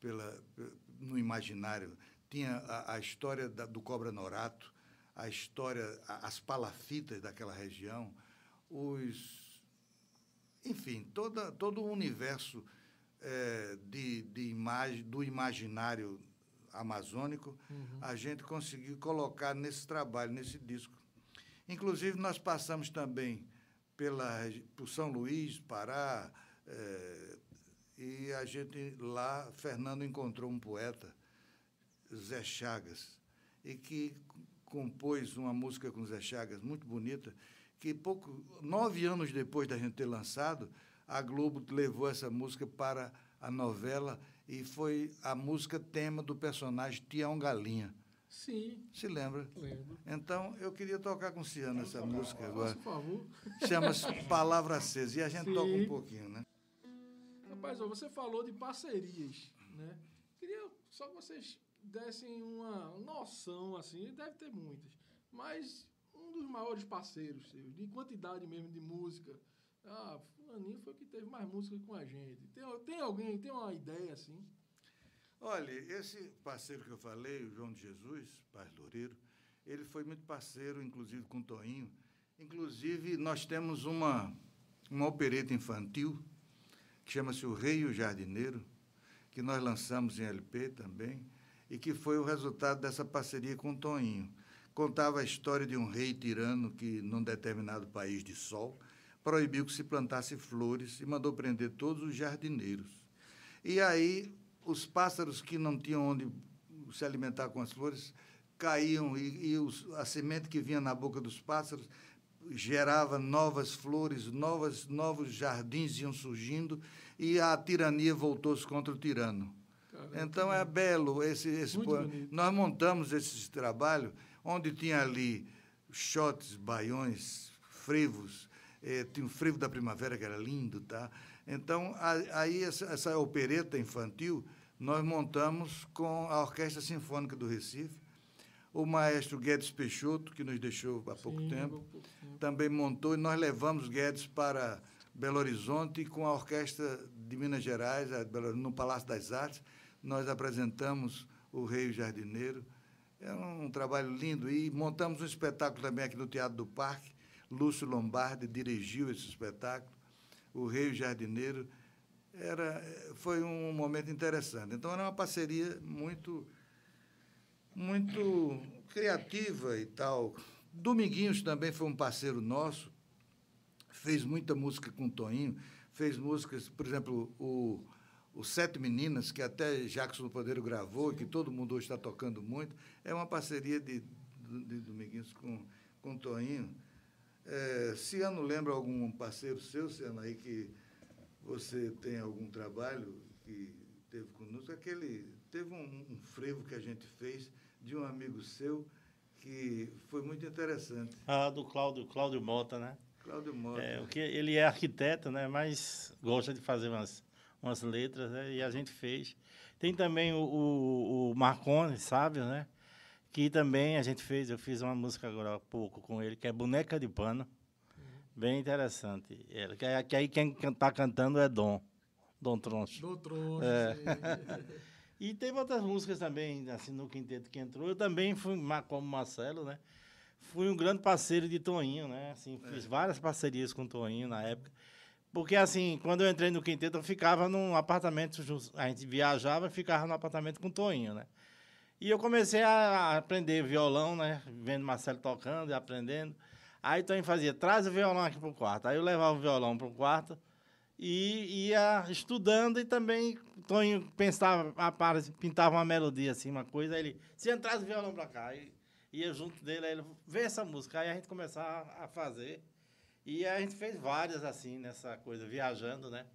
pela, pe- no imaginário. Tinha a, a história da- do Cobra Norato, a história, a- as palafitas daquela região, os, enfim, toda, todo o universo eh, de, de imagem, do imaginário amazônico, a gente conseguiu colocar nesse trabalho, nesse disco. Inclusive, nós passamos também pela, por São Luís, Pará, eh, e a gente lá, Fernando encontrou um poeta, Zé Chagas, e que compôs uma música com Zé Chagas muito bonita, que pouco, nove anos depois da gente ter lançado, a Globo levou essa música para a novela e foi a música tema do personagem Tião Galinha. Sim, Se lembra? lembro. Então, eu queria tocar com Ciano essa música agora. Por favor. Chama-se Palavra Acesa. E a gente Sim. toca um pouquinho, né? Rapaz, ó, você falou de parcerias, né? Queria só que vocês dessem uma noção, assim, deve ter muitas, mas um dos maiores parceiros seus, de quantidade mesmo de música. Ah, fulaninho foi o que teve mais música com a gente. Tem, tem alguém, tem uma ideia, assim? Olha, esse parceiro que eu falei, o João de Jesus, Paz Loureiro, ele foi muito parceiro, inclusive com o Toinho. Inclusive, nós temos uma, uma opereta infantil que chama-se O Rei e o Jardineiro, que nós lançamos em LP também, e que foi o resultado dessa parceria com o Toinho. Contava a história de um rei tirano que, num determinado país de sol, proibiu que se plantasse flores e mandou prender todos os jardineiros. E aí, os pássaros que não tinham onde se alimentar com as flores caíam e, e os, a semente que vinha na boca dos pássaros gerava novas flores, novas, novos jardins iam surgindo e a tirania voltou-se contra o tirano. Então é belo esse, esse poema. bonito. Nós montamos esse trabalho onde tinha ali shots, baiões, frevos, eh, tinha o frevo da primavera que era lindo, tá? Então aí essa, essa opereta infantil nós montamos com a Orquestra Sinfônica do Recife, o maestro Guedes Peixoto que nos deixou há pouco Sim, tempo também montou e nós levamos Guedes para Belo Horizonte com a Orquestra de Minas Gerais, no Palácio das Artes. Nós apresentamos o Rei Jardineiro. É um trabalho lindo. E montamos um espetáculo também aqui no Teatro do Parque. Lúcio Lombardi dirigiu esse espetáculo, O Rei o Jardineiro. Era, foi um momento interessante. Então, era uma parceria muito muito criativa e tal. Dominguinhos também foi um parceiro nosso, fez muita música com o Toinho, fez músicas, por exemplo, o, o Sete Meninas, que até Jackson do Podeiro gravou, e que todo mundo hoje está tocando muito, é uma parceria de, de Dominguinhos com, com o Toinho. É, Ciano lembra algum parceiro seu, Ciano, aí que você tem algum trabalho que teve conosco? Aquele, teve um, um frevo que a gente fez de um amigo seu que foi muito interessante. Ah, do Cláudio, Cláudio Mota, né? Cláudio Mota. É, o que ele é arquiteto, né? Mas gosta de fazer umas, umas letras, né? E a gente fez. Tem também o, o, o Marconi, sabe, né? Que também a gente fez. Eu fiz uma música agora há pouco com ele, que é Boneca de Pano. Bem interessante. É, que, aí- que aí quem está cantando é Dom. Dom Troncho. Do Troncho, É. [laughs] E teve outras músicas também, assim, no quinteto que entrou. Eu também fui, como Marcelo, né? Fui um grande parceiro de Toninho, né? Assim, fiz várias parcerias com o Toninho na época. Porque, assim, quando eu entrei no quinteto, eu ficava num apartamento, a gente viajava e ficava no apartamento com o Toninho, né? E eu comecei a aprender violão, né? Vendo Marcelo tocando e aprendendo. Aí Toninho fazia, traz o violão aqui pro quarto. Aí eu levava o violão pro quarto e ia estudando e também Tonho pensava, pintava uma melodia assim, uma coisa, aí ele, se entrasse o violão pra cá, aí ia junto dele, aí ele, vê essa música, aí a gente começava a fazer. E a gente fez várias assim, nessa coisa, viajando, né?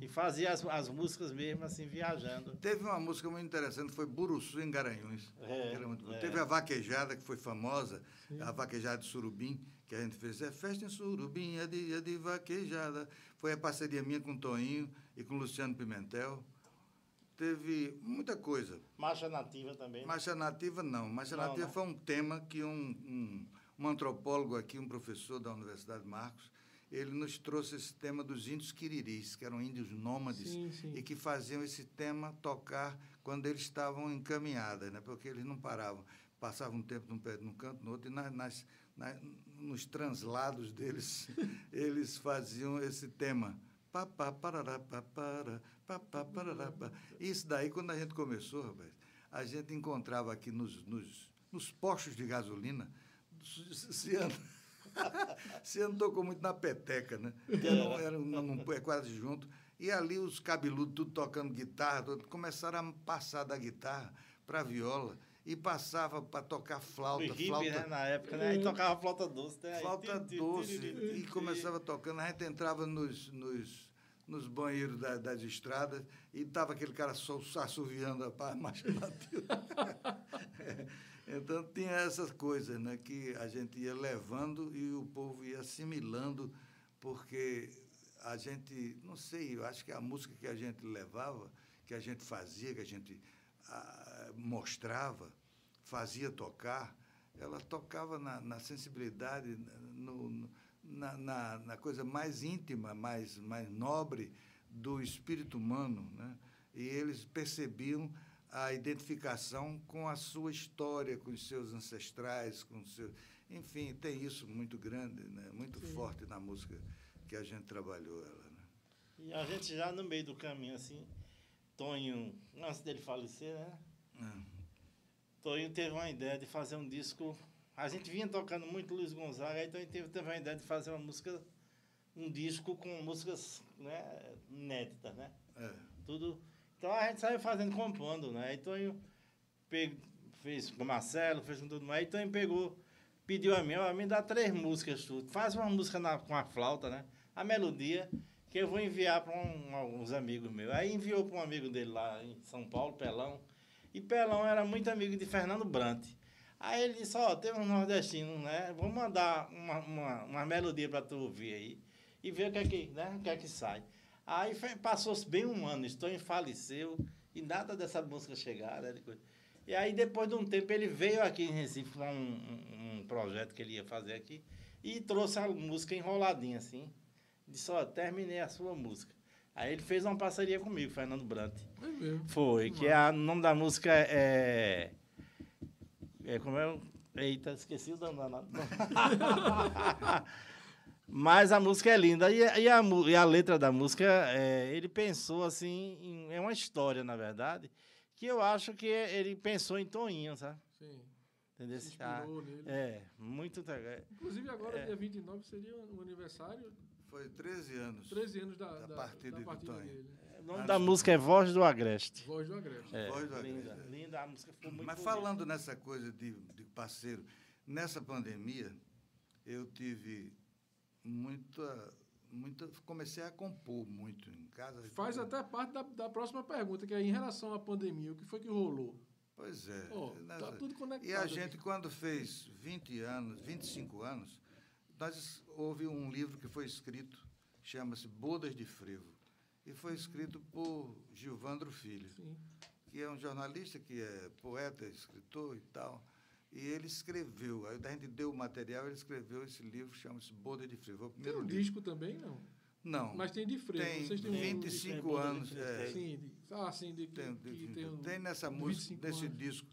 E fazia as, as músicas mesmo assim, viajando. Teve uma música muito interessante, foi Buruçu em Garanhuns. É, é. Teve a Vaquejada, que foi famosa, a Vaquejada de Surubim, que a gente fez. É festa em Surubim, é dia de vaquejada. Foi a parceria minha com o Toninho e com o Luciano Pimentel. Teve muita coisa. Marcha nativa também. né? Marcha nativa, não. Marcha Não, nativa né? foi um tema que um, um, um antropólogo aqui, um professor da Universidade de Marcos, ele nos trouxe esse tema dos índios quiriris, que eram índios nômades Sim, sim. e que faziam esse tema tocar quando eles estavam em caminhada, né? porque eles não paravam. Passavam um tempo num, pé, num canto, no outro, e nas, nas, na- nos translados deles, eles faziam esse tema. Pá, pá, parará, pá, pá, parará, pá. Isso daí, quando a gente começou, rapaz, a gente encontrava aqui nos, nos, nos postos de gasolina, Ciano, Ciano tocou muito na peteca, né? Era, era um, num- é quase junto. E ali os cabeludos, tudo tocando guitarra, tudo, começaram a passar da guitarra para viola e passava para tocar flauta, hippie, flauta, né, na época, né? Aí tocava flauta doce. Né? Flauta doce e começava tocando. A gente entrava nos, nos, nos banheiros da- das estradas e tava aquele cara só assoviando a marcha. Então tinha essas coisas né, que a gente ia levando e o povo ia assimilando, porque a gente, não sei, eu acho que a música que a gente levava, que a gente fazia, que a gente ah, mostrava, fazia tocar, ela tocava na, na sensibilidade, no- na, na, na coisa mais íntima, mais, mais nobre do espírito humano. Né? E eles percebiam a identificação com a sua história, com os seus ancestrais, com os seus... Enfim, tem isso muito grande, né? muito forte na música que a gente trabalhou ela. Né? E a gente já no meio do caminho, assim, Tonho, antes dele falecer, né? Tonho teve uma ideia de fazer um disco. A gente vinha tocando muito Luiz Gonzaga, aí Tonho teve, teve uma ideia de fazer uma música, um disco com músicas né, inéditas, né? É. Tudo. Então a gente saiu fazendo, compondo, né? Aí Tonho pe- fez com o Marcelo, fez com todo mundo. Aí Tonho pegou, pediu a mim, ó, me dá três músicas, tu. faz uma música na- com a flauta, né? A melodia, que eu vou enviar para um, alguns amigos meus. Aí enviou para um amigo dele lá em São Paulo, Pelão. E Pelão era muito amigo de Fernando Brant. Aí ele disse, ó, tem um nordestino, né? Vou mandar uma, uma, uma melodia para tu ouvir aí e ver o que é que, né? o que, é que sai. Aí passou-se bem um ano, Estou faleceu e nada dessa música chegar, né? E aí, depois de um tempo, ele veio aqui em Recife para um, um- projeto que ele ia fazer aqui e trouxe a música enroladinha, assim. Disse, ó, terminei a sua música. Aí ele fez uma parceria comigo, Fernando Brant. É mesmo. Foi, que a, o nome da música é. É como é. Eita, esqueci o nome danado. [laughs] Mas a música é linda. E, a- e, a, e a letra da música, é, ele pensou assim. em- é uma história, na verdade, que eu acho que ele pensou em Toninho, sabe? Sim. Entendeu? Se inspirou nele. É, muito. é, Inclusive, agora, É. dia 29, seria o aniversário, Foi 13 anos. 13 anos da, Da da, partida da partida Tonho. dele. O nome da música é Voz do Agreste. Voz do Agreste. É, Voz do Agreste, linda, é. linda. A música ficou muito Mas bonita. falando nessa coisa de, de parceiro, nessa pandemia, eu tive muita, muita. Comecei a compor muito em casa. Faz até parte da, da próxima pergunta, que é em relação à pandemia, o que foi que rolou? Pois é. Ó, Nessa- tá tudo conectado E a aqui. gente, quando fez 20 anos, 25 anos, nós houve um livro que foi escrito, chama-se Bodas de Frevo, e foi escrito por Gilvandro Filho. Sim. que é um jornalista, que é poeta, escritor e tal. E ele escreveu, aí a gente deu o material, ele escreveu esse livro, chama-se Boda de Frevo. O Tem um livro. disco também, não? Não. Mas tem de frevo. Tem Vocês têm um- 25 Boda de anos. É, Sim, de, ah, sim, de, tem, que tem, um- tem nessa de música, 25 nesse anos. disco,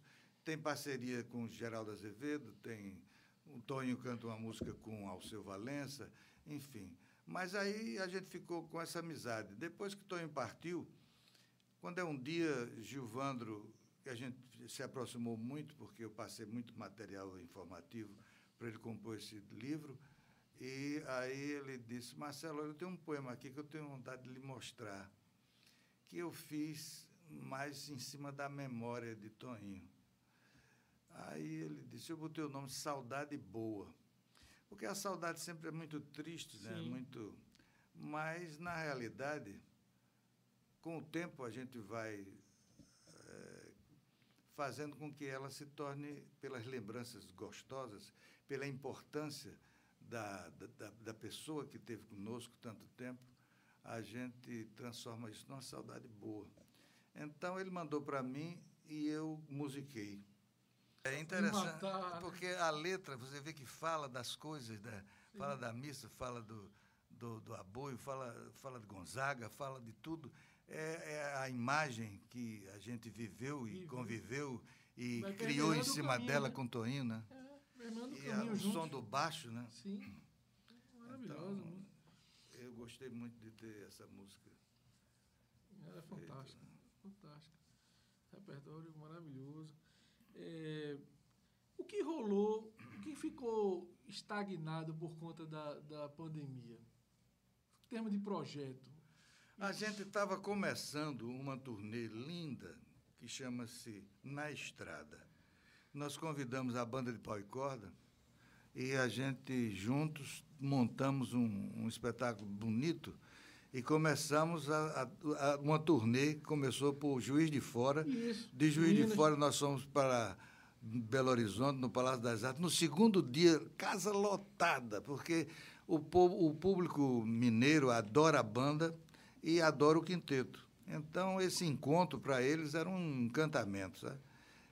tem parceria com o Geraldo Azevedo, tem o Tonho canta uma música com Alceu Valença, enfim. Mas aí a gente ficou com essa amizade. Depois que Tonho partiu, quando é um dia, Gilvandro, que a gente se aproximou muito, porque eu passei muito material informativo para ele compor esse livro, e aí ele disse, Marcelo, eu tenho um poema aqui que eu tenho vontade de lhe mostrar, que eu fiz mais em cima da memória de Toninho. Aí ele disse, eu botei o nome Saudade Boa, porque a saudade sempre é muito triste, né? Sim. Muito, mas na realidade, com o tempo a gente vai fazendo com que ela se torne, pelas lembranças gostosas, pela importância da, da, da- pessoa que esteve conosco tanto tempo, a gente transforma isso numa saudade boa. Então ele mandou para mim e eu musiquei. É interessante, porque a letra, você vê que fala das coisas, da, fala da missa, fala do, do, do aboio, fala, fala de Gonzaga, fala de tudo. É, é a imagem que a gente viveu e Viveu. conviveu e Vai criou em o cima caminho, dela né? com Toinho, né? É, E a- o juntos. som do baixo, né? Sim. Maravilhoso. Então, né? eu gostei muito de ter essa música. É fantástico. Fantástico. Repertório maravilhoso. É, o que rolou, o que ficou estagnado por conta da, da pandemia? Em termos de projeto. A gente estava começando uma turnê linda que chama-se Na Estrada. Nós convidamos a banda de pau e corda e a gente juntos montamos um, um espetáculo bonito e começamos a, a- a- uma turnê que começou por Juiz de Fora. Isso. De Juiz de Minas. Fora nós fomos para Belo Horizonte, no Palácio das Artes. No segundo dia, casa lotada, porque o, po- o público mineiro adora a banda e adora o quinteto. Então, esse encontro para eles era um encantamento, sabe?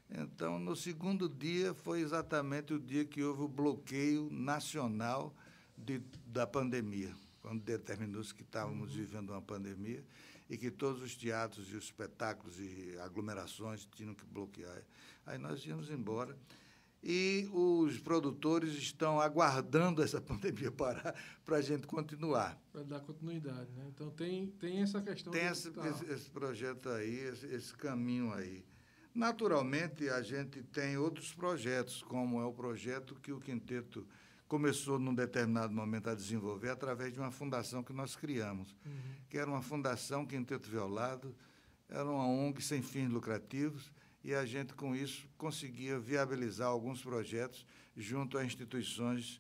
Então, no segundo dia foi exatamente o dia que houve o bloqueio nacional de, da pandemia, quando determinou-se que estávamos vivendo uma pandemia e que todos os teatros e os espetáculos e aglomerações tinham que bloquear. Aí nós íamos embora. E os produtores estão aguardando essa [laughs] pandemia parar para a gente continuar. Para dar continuidade, né? Então tem, tem essa questão. Tem esse, esse, esse projeto aí, esse, esse caminho aí. Naturalmente, a gente tem outros projetos, como é o projeto que o Quinteto começou num determinado momento a desenvolver através de uma fundação que nós criamos, que era uma fundação Quinteto Violado, era uma ONG sem fins lucrativos, e a gente, com isso, conseguia viabilizar alguns projetos junto a instituições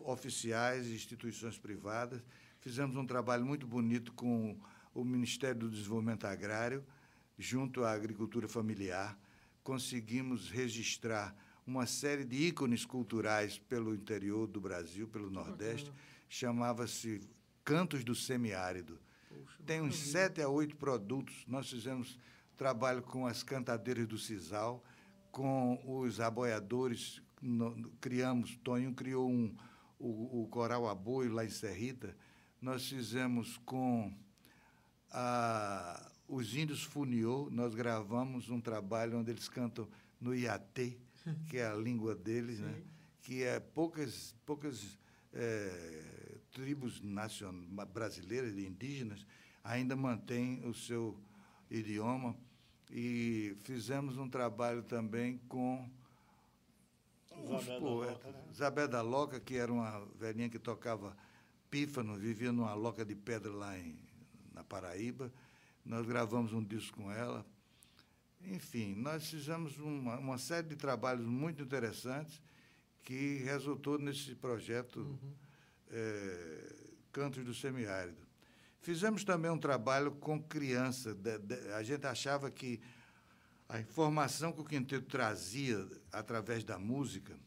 oficiais e instituições privadas. Fizemos um trabalho muito bonito com o Ministério do Desenvolvimento Agrário, junto à agricultura familiar. Conseguimos registrar uma série de ícones culturais pelo interior do Brasil, pelo Nordeste. Chamava-se Cantos do Semiárido. Poxa, Tem uns sete a oito produtos. Nós fizemos trabalho com as cantadeiras do Cisal, com os aboiadores. no- criamos, Tonho criou um, o, o Coral Aboio lá em Serrita. Nós fizemos com a- os índios Funiô, nós gravamos um trabalho onde eles cantam no Iatê, [laughs] que é a língua deles, né? que é poucas, poucas eh, tribos nacion... brasileiras indígenas ainda mantêm o seu idioma. E fizemos um trabalho também com os da poetas. Loca, né? Isabel da Loca, que era uma velhinha que tocava pífano, vivia numa loca de pedra lá em, na Paraíba. Nós gravamos um disco com ela. Enfim, nós fizemos uma, uma série de trabalhos muito interessantes que resultou nesse projeto eh, Cantos do Semiárido. Fizemos também um trabalho com criança. a gente achava que a informação que o quinteto trazia através da música,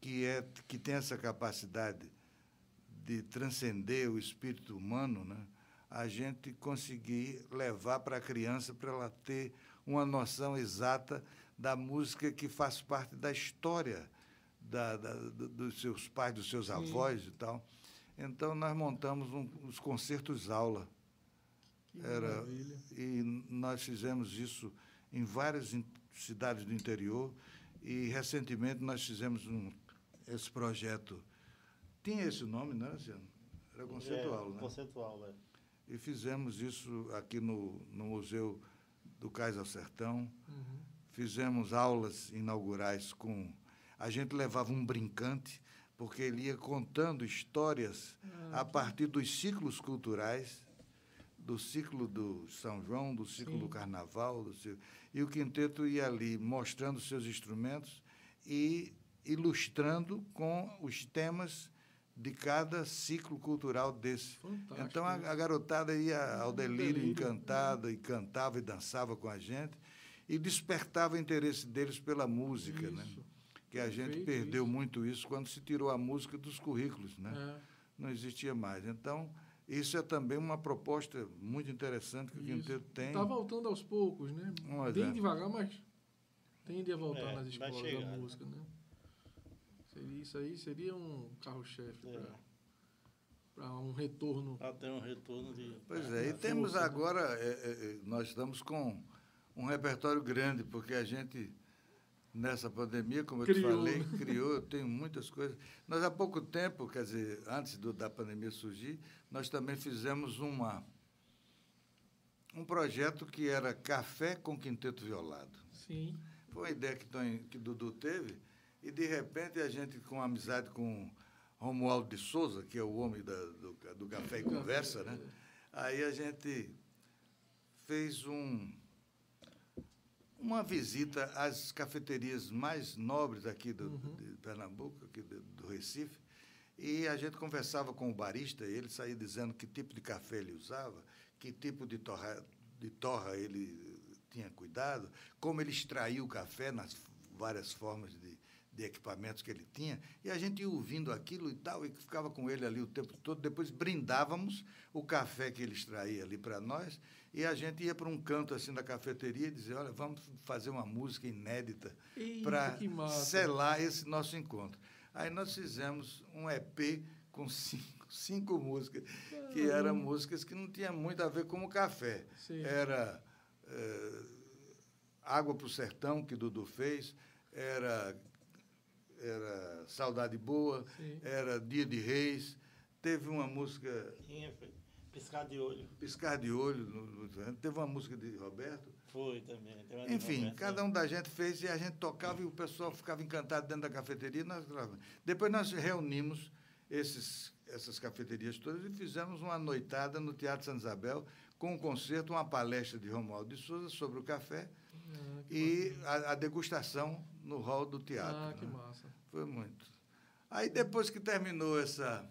que, é, que tem essa capacidade de transcender o espírito humano, né? a gente conseguir levar para a criança para ela ter uma noção exata da música que faz parte da história da, da, dos seus pais, dos seus Sim. avós e tal. Então, nós montamos um, os concertos-aula. Era, e nós fizemos isso em várias cidades do interior e, recentemente, nós fizemos um, esse projeto. Tinha esse nome, né, Luciano? Era conceitual, é, né? Conceitual, é. E fizemos isso aqui no, no Museu do Cais ao Sertão. Uhum. Fizemos aulas inaugurais com. A gente levava um brincante, porque ele ia contando histórias a partir dos ciclos culturais, do ciclo do São João, do ciclo Sim. do Carnaval. Do ciclo... E o quinteto ia ali mostrando seus instrumentos e ilustrando com os temas de cada ciclo cultural desse. Fantástico. Então a, a, garotada ia ao delírio, delírio encantada e cantava e dançava com a gente e despertava o interesse deles pela música, né? isso. né? Que a gente perdeu isso. muito isso quando se tirou a música dos currículos, né? É. Não existia mais. Então, isso é também uma proposta muito interessante que o Quinteto tem. Está voltando aos poucos, né? Mas Bem é. devagar, mas tende a voltar é, nas escolas da música, né? Seria, isso aí seria um carro-chefe é. para um retorno. Até um retorno de. Pois é, e temos força, né? agora, é, é, é, nós estamos com um repertório grande, porque a gente, nessa pandemia, como eu criou. te falei, [laughs] criou, eu tenho muitas coisas. Nós, há pouco tempo, quer dizer, antes do, da pandemia surgir, nós também fizemos uma um projeto que era Café com Quinteto Violado. Sim. Foi uma ideia que, que Dudu teve e, de repente, a gente, com amizade com Romualdo de Souza, que é o homem da, do, do Café e [laughs] Conversa, né? aí a gente fez um, uma visita às cafeterias mais nobres aqui do, uhum. de Pernambuco, aqui do, do, Recife, e a gente conversava com o barista, e ele saía dizendo que tipo de café ele usava, que tipo de torra, de torra ele tinha cuidado, como ele extraía o café nas várias formas de, de equipamentos que ele tinha, e a gente ia ouvindo aquilo e tal, e ficava com ele ali o tempo todo. Depois brindávamos o café que ele extraía ali para nós, e a gente ia para um canto assim da cafeteria e dizia: Olha, vamos fazer uma música inédita para selar esse nosso encontro. Aí nós fizemos um EP com cinco, [laughs] cinco músicas, que eram músicas que não tinham muito a ver com o café. Sim. Era. É, Água para o Sertão, que Dudu fez, era era Saudade Boa, Sim. era Dia de Reis. Teve uma música. Tinha, foi. Piscar de Olho. Piscar de Olho. No, no, teve uma música de Roberto. Foi também. Enfim, Roberto, cada um da gente fez e a gente tocava e o pessoal ficava encantado dentro da cafeteria. Nós, depois nós reunimos esses, essas cafeterias todas e fizemos uma noitada no Teatro Santa Isabel com um concerto, uma palestra de Romualdo de Souza sobre o café ah, e a, a, degustação no hall do teatro. Ah, que né? massa. Foi muito. Aí depois que terminou essa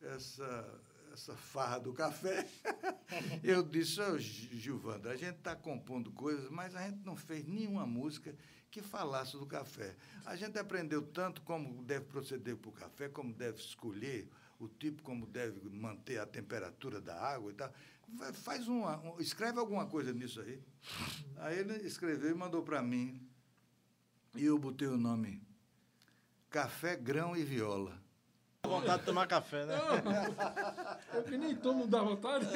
essa essa farra do café, [laughs] eu disse, oh, Gilvandro, a gente está compondo coisas, mas a gente não fez nenhuma música que falasse do café. A gente aprendeu tanto como deve proceder para o café, como deve escolher o tipo, como deve manter a temperatura da água e tal. Faz uma, um, escreve alguma coisa nisso aí. Aí ele escreveu e mandou para mim. E eu botei o nome Café, Grão e Viola. Vontade de tomar café, né? eu que nem tomo dá vontade.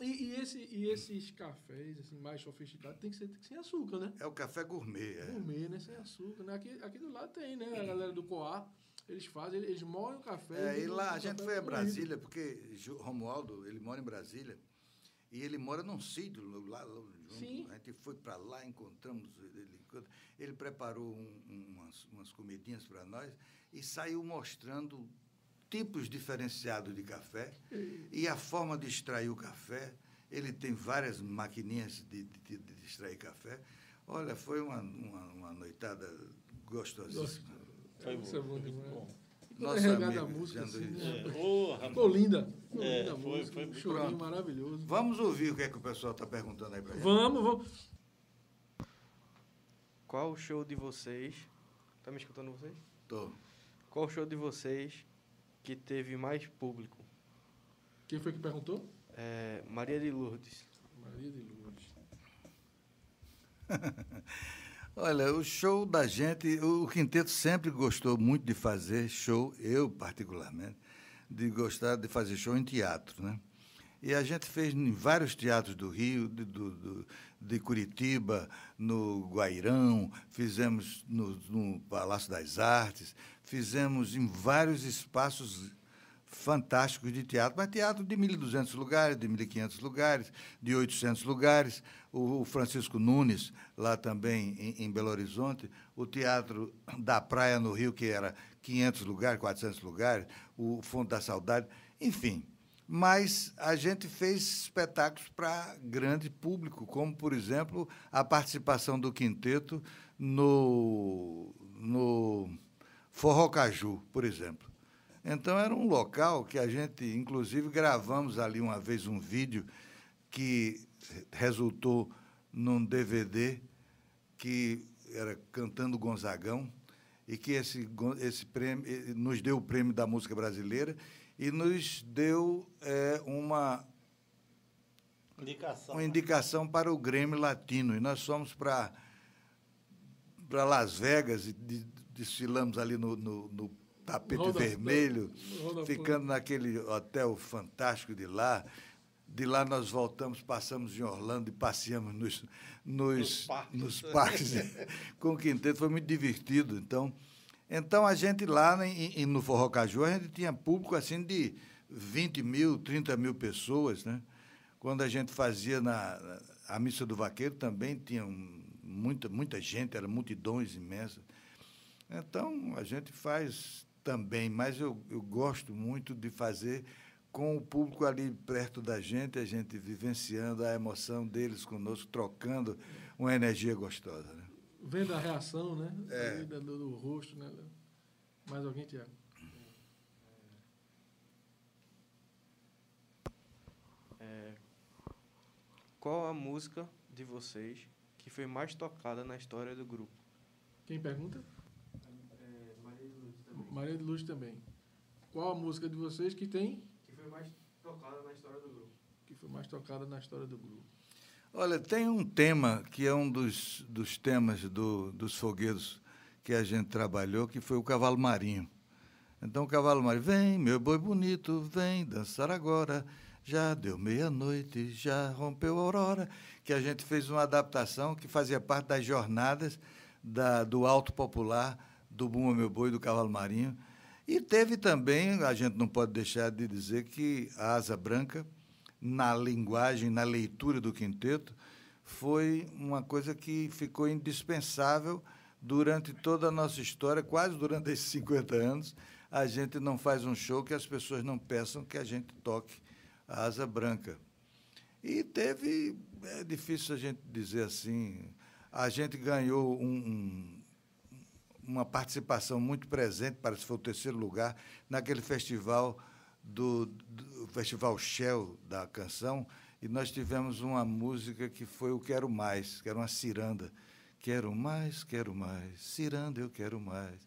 E, e, esse, e esses cafés assim, mais sofisticados tem que, ser, tem que ser sem açúcar, né? É o café gourmet, é. Gourmet, né? Sem açúcar. Né? Aqui, aqui do lado tem, né? A galera do Coar, eles fazem, eles moem o café. É, e lá a gente foi a Brasília, porque Romualdo, ele mora em Brasília. E ele mora num sítio lá, lá junto. Sim. A gente foi para lá, encontramos ele. Ele preparou um, umas, umas comidinhas para nós e saiu mostrando tipos diferenciados de café e a forma de extrair o café. Ele tem várias maquininhas de, de, de extrair café. Olha, foi uma, uma, uma noitada gostosíssima. Foi bom. Isso é bom Nossa amiga, a música, assim, né? é. Ficou linda. Ficou é, linda foi, música, foi, um chorinho maravilhoso. Vamos ouvir o que é que o pessoal está perguntando aí para gente. Vamos, vamos. Qual o show de vocês... Tá me escutando vocês? Tô. Qual o show de vocês que teve mais público? Quem foi que perguntou? É, Maria de Lourdes. Maria de Lourdes. [laughs] Olha, o show da gente, o quinteto sempre gostou muito de fazer show, eu particularmente, de gostar de fazer show em teatro, né? E a gente fez em vários teatros do Rio, de, do, de Curitiba, no Guairão, fizemos no, no Palácio das Artes, fizemos em vários espaços fantásticos de teatro, mas teatro de 1.200 lugares, de 1.500 lugares, de 800 lugares. O Francisco Nunes, lá também em, em, Belo Horizonte, o Teatro da Praia no Rio, que era 500 lugares, 400 lugares, o Fundo da Saudade, enfim. Mas a gente fez espetáculos para grande público, como, por exemplo, a participação do quinteto no, no Forró por exemplo. Então era um local que a gente, inclusive, gravamos ali uma vez um vídeo que resultou num DVD que era Cantando Gonzagão e que esse, esse prêmio nos deu o prêmio da música brasileira e nos deu é, uma indicação. uma indicação para o Grêmio Latino. E nós fomos para para Las Vegas e desfilamos ali no, no, no tapete roda, vermelho, roda, ficando naquele hotel fantástico de lá. De lá nós voltamos, passamos em Orlando e passeamos nos, nos, nos parques, nos parques [laughs] com o quinteto. Foi muito divertido. Então, então a gente lá em, no Forró Caju, a gente tinha público assim de 20 mil, 30 mil pessoas. Né? Quando a gente fazia na, a Missa do Vaqueiro, também tinha muita, muita gente, eram multidões imensas. Então, a gente faz também, mas eu, eu gosto muito de fazer com o público ali perto da gente, a gente vivenciando a emoção deles conosco, trocando uma energia gostosa. Né? Vendo a reação, né? É. Do, do, rosto, né? Mais alguém, Tiago? É, qual a música de vocês que foi mais tocada na história do grupo? Quem pergunta? Maria de Luz também. Qual a música de vocês que tem? Que foi mais tocada na história do grupo. Que foi mais tocada na história do grupo. Olha, tem um tema que é um dos, dos temas do, dos fogueiros que a gente trabalhou, que foi o cavalo marinho. Então o cavalo marinho, vem, meu boi bonito, vem dançar agora. Já deu meia-noite, já rompeu a aurora. Que a gente fez uma adaptação que fazia parte das jornadas da, do alto popular do Bumba Meu Boi, do Cavalo Marinho. E teve também, a gente não pode deixar de dizer que a Asa Branca, na linguagem, na leitura do quinteto, foi uma coisa que ficou indispensável durante toda a nossa história, quase durante esses 50 anos. A gente não faz um show que as pessoas não peçam que a gente toque a Asa Branca. E teve, é difícil a gente dizer assim, a gente ganhou um, um uma participação muito presente, parece que foi o terceiro lugar, naquele festival do, do Festival Shell da canção, e nós tivemos uma música que foi o Quero Mais, que era uma ciranda. Quero mais, quero mais, ciranda eu quero mais.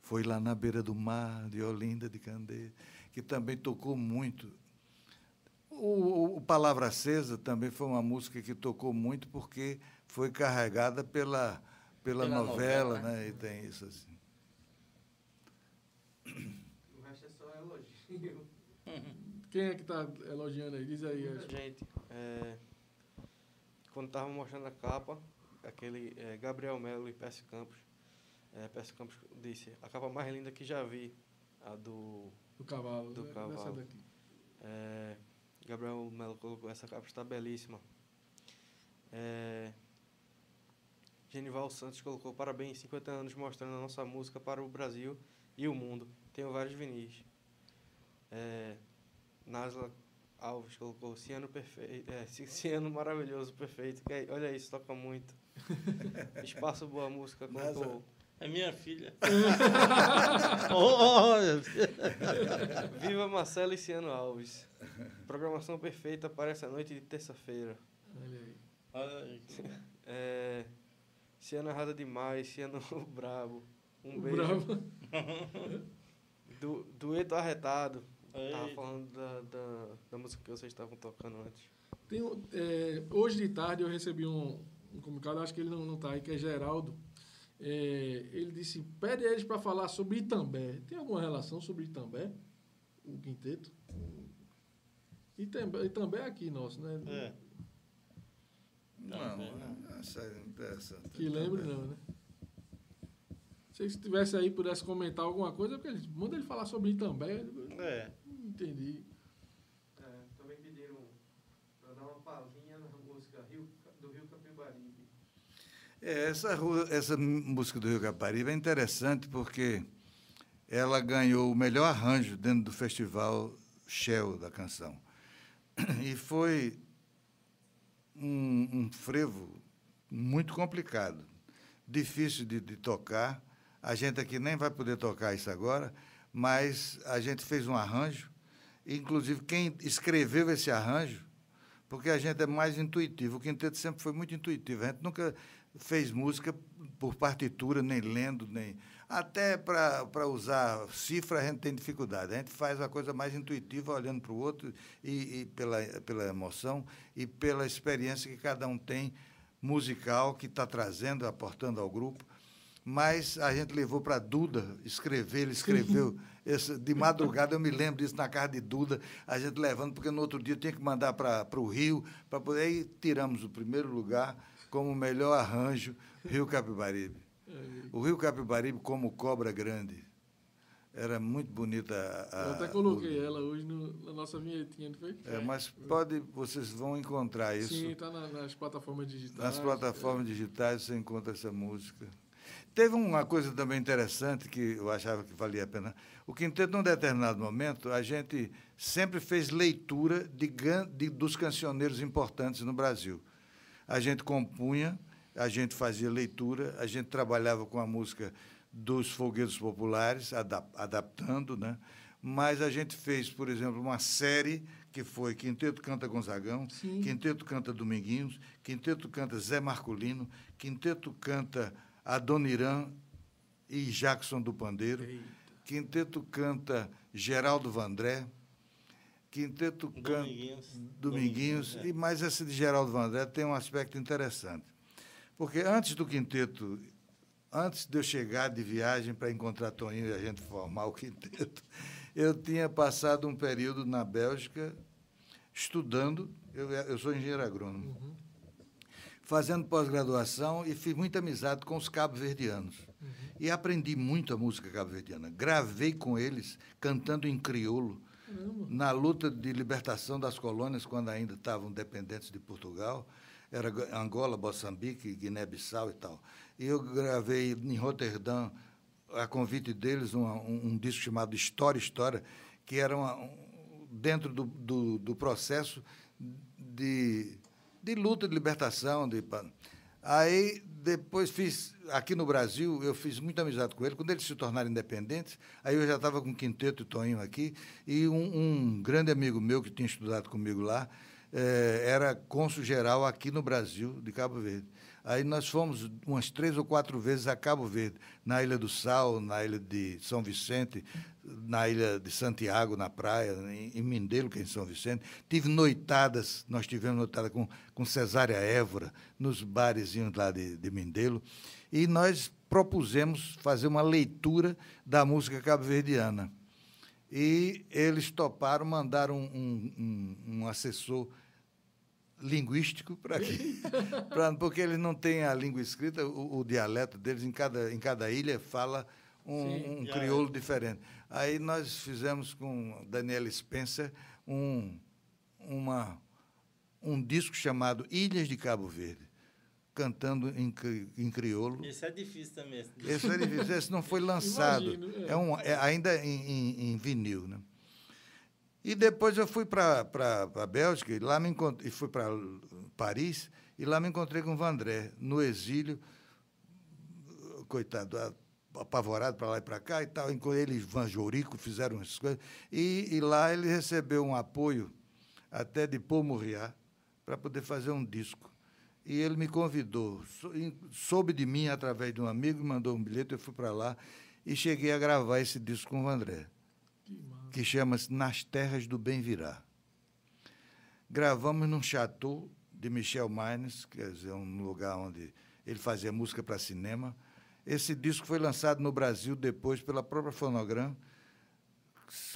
Foi lá na beira do mar, de Olinda de Candeia, que também tocou muito. O, o Palavra Acesa também foi uma música que tocou muito porque foi carregada pela pela, pela novela, novela, né? E tem isso assim. O resto é só elogio. [laughs] Quem é que está elogiando aí? Diz aí. Acho. Gente, é, quando estava mostrando a capa, aquele é, Gabriel Melo e Percy Campos, é, Percy Campos disse, a capa mais linda que já vi, a do... Do cavalo. Do né? cavalo. daqui. É, Gabriel Melo colocou, essa capa está belíssima. É, Genival Santos colocou parabéns, 50 anos mostrando a nossa música para o Brasil e o mundo. Tenho vários vinis. É, Nasla Alves colocou Ciano perfeito, é, [laughs] Ciano maravilhoso, perfeito. É, olha isso, toca muito. [laughs] Espaço Boa Música colocou. É minha filha. [laughs] oh, Viva Marcelo e Ciano Alves. Programação perfeita para essa noite de terça-feira. Olha aí. Olha aí. É, Ciano errada demais, Ciano [laughs] brabo. Um O beijo. Bravo. [laughs] Du, dueto arretado. Eita. Tava falando da, da, da música que vocês estavam tocando antes. Tem é, hoje de tarde eu recebi um, um comunicado, acho que ele não está aí, que é Geraldo. É, ele disse: pede a eles para falar sobre Itambé. Tem alguma relação sobre Itambé? O quinteto? Itambé, Itambé é aqui nosso, né? É. Não, essa, essa, Que lembre, não, né? Se ele estivesse aí pudesse comentar alguma coisa, porque ele, manda ele falar sobre Itambé. É. Não entendi. É, também pediram para dar uma palhinha na música Rio, do Rio Capibaribe. É, essa, essa música do Rio Caparibe é interessante porque ela ganhou o melhor arranjo dentro do festival Shell da canção. [clears throat] E foi um, um frevo muito complicado, difícil de, de tocar. A gente aqui nem vai poder tocar isso agora, mas a gente fez um arranjo. Inclusive, quem escreveu esse arranjo, porque a gente é mais intuitivo. O quinteto sempre foi muito intuitivo. A gente nunca fez música por partitura, nem lendo, nem. Até para usar cifra a gente tem dificuldade. A gente faz a coisa mais intuitiva, olhando para o outro e, e pela, pela emoção e pela experiência que cada um tem musical que está trazendo, aportando ao grupo. Mas a gente levou para Duda escrever, ele escreveu. [laughs] Esse, de madrugada eu me lembro disso na casa de Duda, a gente levando, porque no outro dia tinha que mandar para o Rio, para poder. Aí tiramos o primeiro lugar como melhor arranjo, Rio Capibaribe. O Rio Capibaribe como cobra grande. Era muito bonita a. Eu até coloquei ela hoje no- na nossa vinhetinha, não foi? É, mas pode, vocês vão encontrar isso. Sim, está nas plataformas digitais. Nas plataformas digitais você encontra essa música. Teve uma coisa também interessante que eu achava que valia a pena. O quinteto, num determinado momento, a gente sempre fez leitura de, de- dos cancioneiros importantes no Brasil. A gente compunha, a gente fazia leitura, a gente trabalhava com a música dos folguedos populares, adap- adaptando, né? Mas a gente fez, por exemplo, uma série que foi Quinteto Canta Gonzagão, Sim. Quinteto Canta Dominguinhos, Quinteto Canta Zé Marculino, Quinteto Canta Adoniran e Jackson do Pandeiro, Quinteto Canta Geraldo Vandré, Quinteto Canta Dominguinhos. Dominguinhos, é. e mais esse de Geraldo Vandré tem um aspecto interessante. Porque antes do quinteto, antes de eu chegar de viagem para encontrar Toninho e a gente formar o [laughs] quinteto, eu tinha passado um período na Bélgica estudando, eu, eu sou engenheiro agrônomo, fazendo pós-graduação e fiz muita amizade com os cabo-verdianos. E aprendi muito a música cabo-verdiana. Gravei com eles, cantando em crioulo, na luta de libertação das colônias, quando ainda estavam dependentes de Portugal. Era Angola, Moçambique, Guiné-Bissau e tal. E eu gravei em Roterdã, a convite deles, um, um, disco chamado História, História, que era uma, um, dentro do, do, do processo de, de luta de libertação. De, aí, depois fiz, aqui no Brasil, eu fiz muita amizade com ele. Quando eles se tornaram independentes, aí eu já estava com o Quinteto e Toninho aqui, e um, um grande amigo meu que tinha estudado comigo lá, eh, era cônsul geral aqui no Brasil, de Cabo Verde. Aí nós fomos umas três ou quatro vezes a Cabo Verde, na Ilha do Sal, na Ilha de São Vicente, na Ilha de Santiago, na praia, em Mindelo, que é em São Vicente. Tive noitadas, nós tivemos noitada com, com Cesária Évora, nos barezinhos lá de, de Mindelo, e nós propusemos fazer uma leitura da música cabo-verdiana. E eles toparam, mandaram um, um, um assessor linguístico para aqui, [laughs] pra, porque eles não têm a língua escrita, o, o dialeto deles, em cada, em cada ilha, fala um, Sim. um crioulo diferente. Aí nós fizemos com Daniela Spencer um, uma, um disco chamado Ilhas de Cabo Verde, cantando em, em crioulo. Esse é difícil também. esse é difícil, esse não foi [laughs] lançado. Imagino, é. é. um, é ainda em, em- em vinil. Né? E depois eu fui para a Bélgica e lá me encontrei, fui para Paris e lá me encontrei com o Vandré, no exílio, coitado, apavorado para lá e para cá e tal. Ele e Jourico fizeram essas coisas. E, e lá ele recebeu um apoio até de Paul Murriat para poder fazer um disco. E ele me convidou, soube de mim através de um amigo, me mandou um bilhete, eu fui para lá e cheguei a gravar esse disco com o André, que chama-se Nas Terras do Bem Virá. Gravamos num chateau de Michel Mines, quer dizer, um lugar onde ele fazia música para cinema. Esse disco foi lançado no Brasil depois pela própria Fonogram,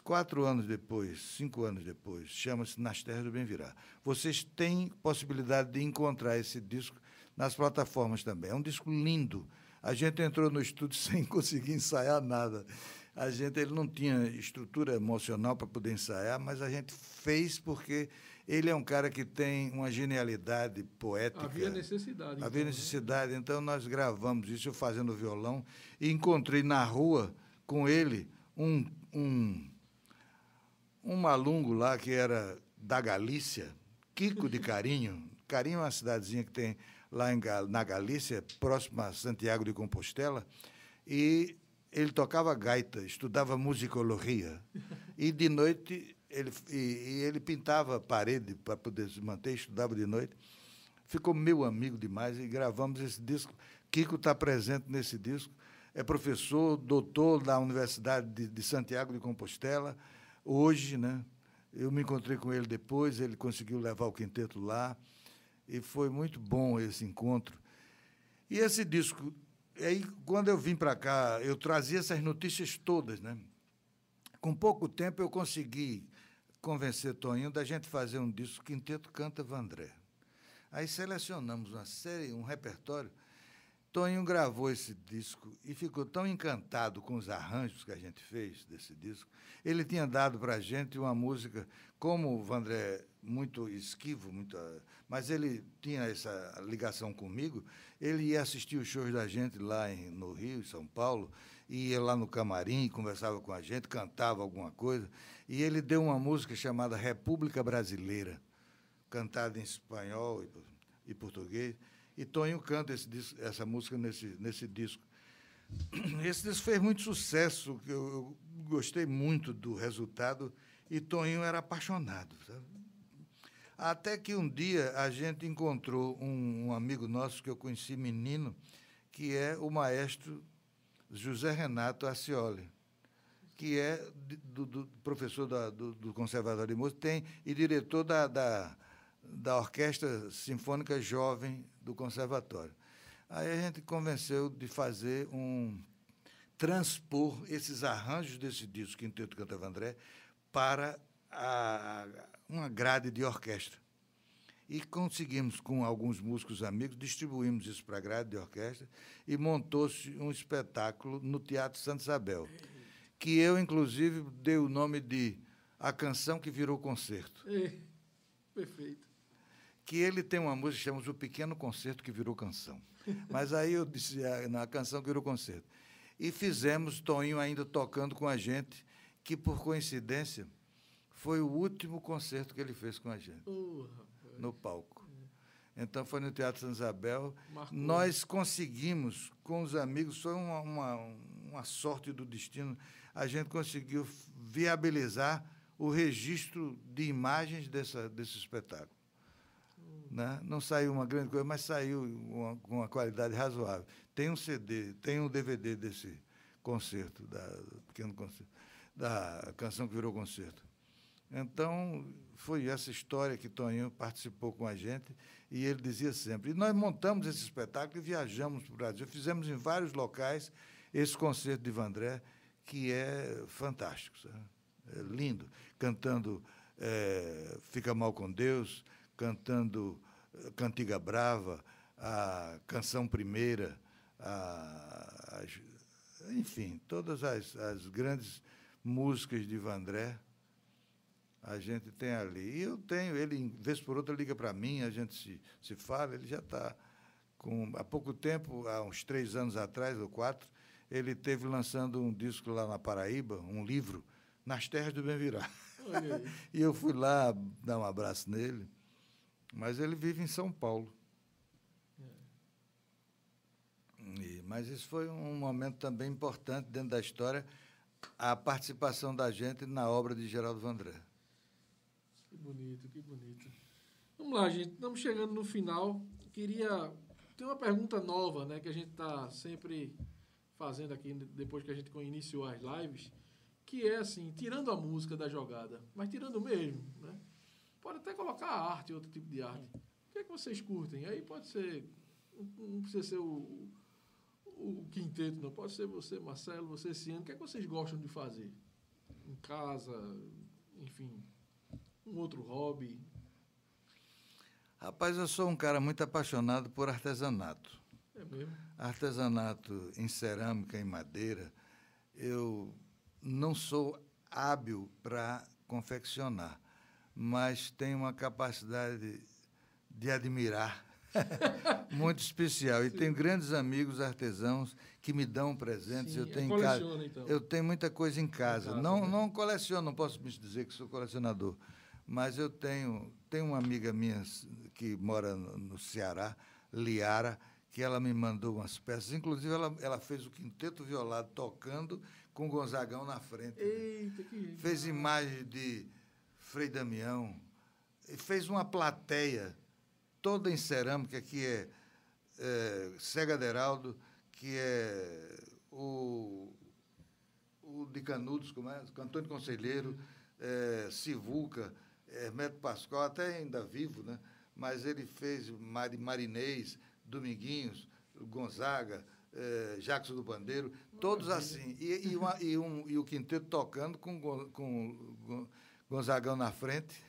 quatro anos depois, cinco anos depois. Chama-se Nas Terras do Bem Virá. Vocês têm possibilidade de encontrar esse disco nas plataformas também. É um disco lindo. A gente entrou no estúdio [laughs] sem conseguir ensaiar nada. A gente ele não tinha estrutura emocional para poder ensaiar, mas a gente fez porque ele é um cara que tem uma genialidade poética. Havia necessidade. Havia então, né? necessidade. Então nós gravamos isso eu fazendo violão e encontrei na rua com ele um um um malungo lá que era da Galícia, Kiko de [laughs] Carinho. Carinho é uma cidadezinha que tem lá em, na Galícia, próximo a Santiago de Compostela, e ele tocava gaita, estudava musicologia. E de noite ele, e, e ele pintava a parede para poder se manter, estudava de noite. Ficou meu amigo demais e gravamos esse disco. Kiko está presente nesse disco. É professor, doutor da Universidade de, de Santiago de Compostela. Hoje, né? Eu me encontrei com ele depois, ele conseguiu levar o quinteto lá. E foi muito bom esse encontro. E esse disco, aí quando eu vim para cá, eu trazia essas notícias todas, né? Com pouco tempo eu consegui convencer Toninho da gente fazer um disco Quinteto Canta Vandré. Aí selecionamos uma série, um repertório. Toninho gravou esse disco e ficou tão encantado com os arranjos que a gente fez desse disco. Ele tinha dado para a gente uma música, como o Vandré, muito esquivo, muito, ah, mas ele tinha essa ligação comigo. Ele ia assistir os shows da gente lá em, no Rio, em São Paulo, ia lá no camarim, conversava com a gente, cantava alguma coisa. E ele deu uma música chamada República Brasileira, cantada em espanhol e, e português. E Tonho canta esse essa música nesse, nesse disco. [clears throat] Esse disco fez muito sucesso, eu, eu gostei muito do resultado, e Toninho era apaixonado. sabe? Até que um dia a gente encontrou um, um amigo nosso que eu conheci menino, que é o maestro José Renato Ascioli, que é do, do professor da- do, do Conservatório de Música tem, e diretor da, da, da Orquestra Sinfônica Jovem do Conservatório. Aí a gente convenceu de fazer um transpor esses arranjos desse disco Quinteto Cantava André para a, uma grade de orquestra. E conseguimos, com alguns músicos amigos, distribuímos isso para a grade de orquestra e montou-se um espetáculo no Teatro Santa Isabel, que eu, inclusive, dei o nome de A Canção que Virou Concerto. É, perfeito. Que ele tem uma música que chama O Pequeno Concerto que Virou Canção. [laughs] Mas aí eu disse, "Ah, na canção que virou concerto. E fizemos Toninho ainda tocando com a gente, que por coincidência foi o último concerto que ele fez com a gente rapaz. no palco. Então foi no Teatro Santa Isabel. Marcou. Nós conseguimos, com os amigos, foi uma, uma, uma sorte do destino, a gente conseguiu viabilizar o registro de imagens dessa, desse espetáculo. Né? Não saiu uma grande coisa, mas saiu uma- com uma qualidade razoável. Tem um CD, tem um DVD desse concerto, da, pequeno concerto, da canção que virou concerto. Então, foi essa história que Toninho participou com a gente e ele dizia sempre. E nós montamos esse espetáculo e viajamos para o Brasil. Fizemos em vários locais esse concerto de Vandré, que é fantástico, sabe? é lindo. Cantando eh, Fica Mal com Deus, cantando eh, Cantiga Brava, a Canção Primeira, a- as- enfim, todas as, as grandes músicas de Vandré a gente tem ali. E eu tenho, ele, vez por outra, liga para mim, a gente se, se fala, ele já está com. Há pouco tempo, há uns três anos atrás, ou quatro, ele teve lançando um disco lá na Paraíba, um livro, Nas Terras do Bem aí. [laughs] E eu fui lá dar um abraço nele, mas ele vive em São Paulo. E- mas isso foi um momento também importante dentro da história, a participação da gente na obra de Geraldo Vandré. Que bonito, que bonito. Vamos lá, gente. Estamos chegando no final. Queria. Tem uma pergunta nova, né? Que a gente está sempre fazendo aqui depois que a gente iniciou as lives. Que é assim, tirando a música da jogada, mas tirando mesmo, né? Pode até colocar arte, outro tipo de arte. O que é que vocês curtem? Aí pode ser, não precisa ser o, o quinteto, não. Pode ser você, Marcelo, você, Ciano. O que é que vocês gostam de fazer? Em casa, enfim, um outro hobby? Rapaz, eu sou um cara muito apaixonado por artesanato. É mesmo? Artesanato em cerâmica, em madeira. Eu não sou hábil para confeccionar, mas tenho uma capacidade de admirar [laughs] muito especial. E Sim. tenho grandes amigos artesãos que me dão presentes. Sim, eu tenho casa, então. eu tenho muita coisa em casa. casa não, né? não coleciono, não posso me dizer que sou colecionador, mas eu tenho tenho uma amiga minha que mora no, Ceará, Liara, que ela me mandou umas peças. Inclusive, ela, ela fez o quinteto violado tocando com Gonzagão na frente. Né? Eita, que fez imagem de Frei Damião. Fez uma plateia toda em cerâmica, que é, é Cega Deraldo, que é o, o de Canudos, como é? Antônio Conselheiro, é, Sivuca, Hermeto Pascoal, até ainda vivo, né? mas ele fez Mari, Marinês, Dominguinhos, Gonzaga, eh, Jackson do Bandeiro, todos assim. E, e, uma, e, um, e o quinteto tocando com, com, com Gonzagão na frente,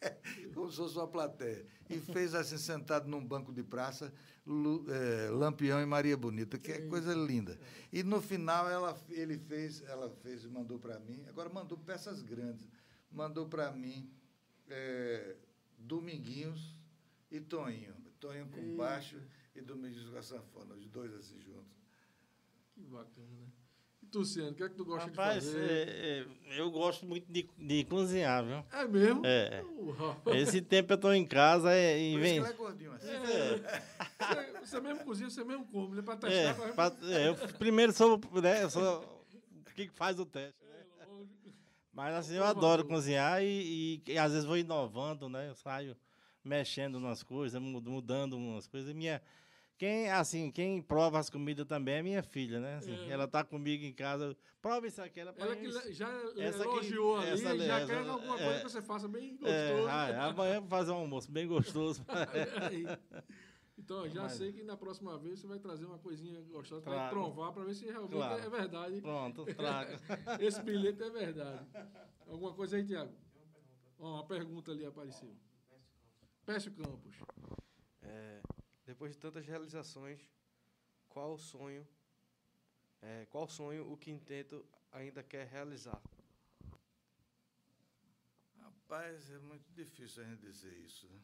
[laughs] como se fosse uma plateia. E fez assim, sentado num banco de praça, Lu, eh, Lampião e Maria Bonita, que é coisa linda. E no final ela, ele fez, ela fez, mandou para mim, agora mandou peças grandes, mandou para mim eh, Dominguinhos e Toninho. Toninho com baixo e Dominguinhos com a sanfona, os dois assim juntos. Que bacana, né? E tu, Ciano, o que é que tu gosta Rapaz, de fazer? É, é, eu gosto muito de, de cozinhar, viu? É mesmo? É. Esse tempo eu estou em casa e, Por vem. Isso que é gordinho assim. É. Você, mesmo cozinha, você mesmo come, né? Para testar. É, pra... pra... é, eu primeiro sou, né, sou o que faz o teste. Né? Mas assim, eu adoro cozinhar e, e, e, às vezes vou inovando, né? Eu saio mexendo nas coisas, mudando umas coisas. Minha, quem, assim, quem prova as comidas também é minha filha, né? Assim, é. Ela tá comigo em casa, prova isso aqui. Ela, ela que já essa elogiou aqui, ali, essa, já essa, quer alguma coisa é, que você faça bem é, gostoso. É, ah, amanhã vou fazer um almoço bem gostoso. [laughs] então, já Mas, sei que na próxima vez você vai trazer uma coisinha gostosa para provar, para ver se realmente claro. é verdade. Pronto, traga. [laughs] Esse bilhete é verdade. Alguma coisa aí, Tiago? uma pergunta ali apareceu. Pécio Campos. É, depois de tantas realizações, qual sonho, é, qual sonho o quinteto ainda quer realizar? Rapaz, é muito difícil a gente dizer isso. Né?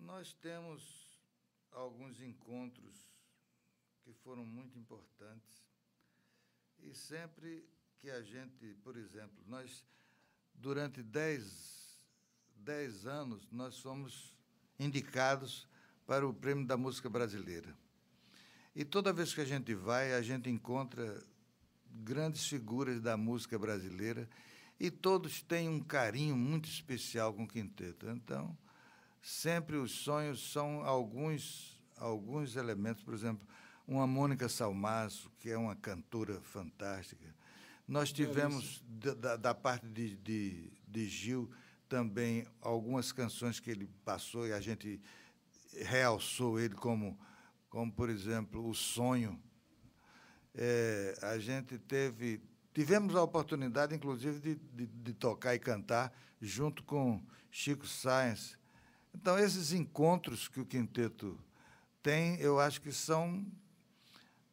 Nós temos alguns encontros que foram muito importantes e sempre que a gente, por exemplo, nós durante dez, dez anos, nós somos indicados para o Prêmio da Música Brasileira. E toda vez que a gente vai, a gente encontra grandes figuras da música brasileira e todos têm um carinho muito especial com o quinteto. Então, sempre os sonhos são alguns, alguns elementos, por exemplo, uma Mônica Salmaço, que é uma cantora fantástica, nós tivemos, da, da parte de, de, de, Gil, também algumas canções que ele passou e a gente realçou ele como, como por exemplo, O Sonho. É, a gente teve. Tivemos a oportunidade, inclusive, de, de, de tocar e cantar junto com Chico Sainz. Então, esses encontros que o quinteto tem, eu acho que são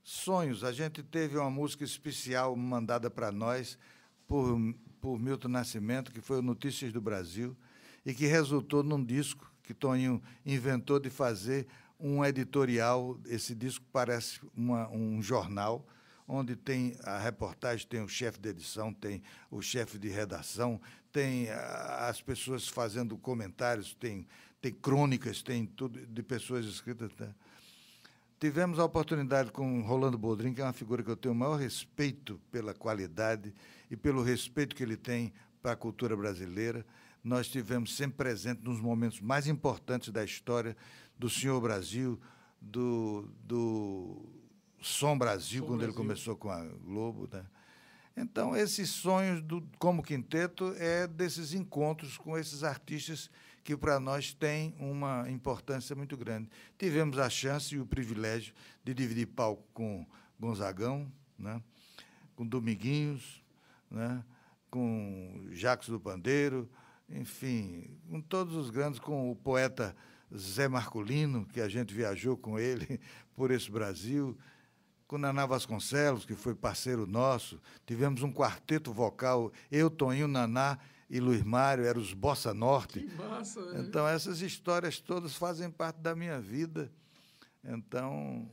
Sonhos. A gente teve uma música especial mandada para nós por, por Milton Nascimento, que foi o Notícias do Brasil, e que resultou num disco que Toninho inventou de fazer um editorial. Esse disco parece uma, um jornal, onde tem a reportagem, tem o chefe de edição, tem o chefe de redação, tem as pessoas fazendo comentários, tem, tem crônicas, tem tudo de pessoas escritas. Né? Tivemos a oportunidade com Rolando Boldrin, que é uma figura que eu tenho o maior respeito pela qualidade e pelo respeito que ele tem para a cultura brasileira. Nós tivemos sempre presente nos momentos mais importantes da história do Senhor Brasil, do, do Som Brasil, Som quando Brasil. ele começou com a Globo. Né? Então, esses sonhos do, como quinteto é desses encontros com esses artistas que para nós têm uma importância muito grande. Tivemos a chance e o privilégio de dividir palco com Gonzagão, né? com Dominguinhos, né? com Jacques do Pandeiro, enfim, com todos os grandes, com o poeta Zé Marcolino, que a gente viajou com ele [laughs] por esse Brasil, com Naná Vasconcelos, que foi parceiro nosso. Tivemos um quarteto vocal, eu, Toninho, Naná e Luiz Mário, eram os Bossa Norte. Que massa, é. Então, essas histórias todas fazem parte da minha vida. Então.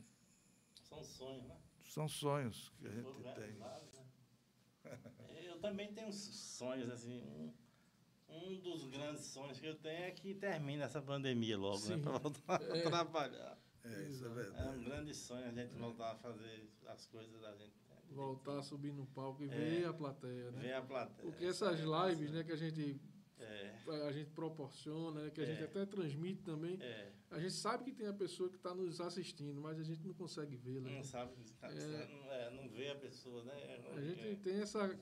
São sonhos, né? São sonhos que a gente né? tem. Né? Eu também tenho sonhos, assim. Um, um dos grandes sonhos que eu tenho é que termine essa pandemia logo, Sim. né? Para voltar É. a trabalhar. É, isso é É um verdade. grande sonho a gente voltar a fazer as coisas da gente. Né? Voltar a subir no palco e É. ver a plateia, né? Ver a plateia. Porque essas lives, né, que a gente É, a gente proporciona, né, que a gente É. até transmite também, é. a gente sabe que tem a pessoa que está nos assistindo, mas a gente não consegue vê-la. né? Não sabe, É. não, é, não vê a pessoa, né? A gente É. tem essa.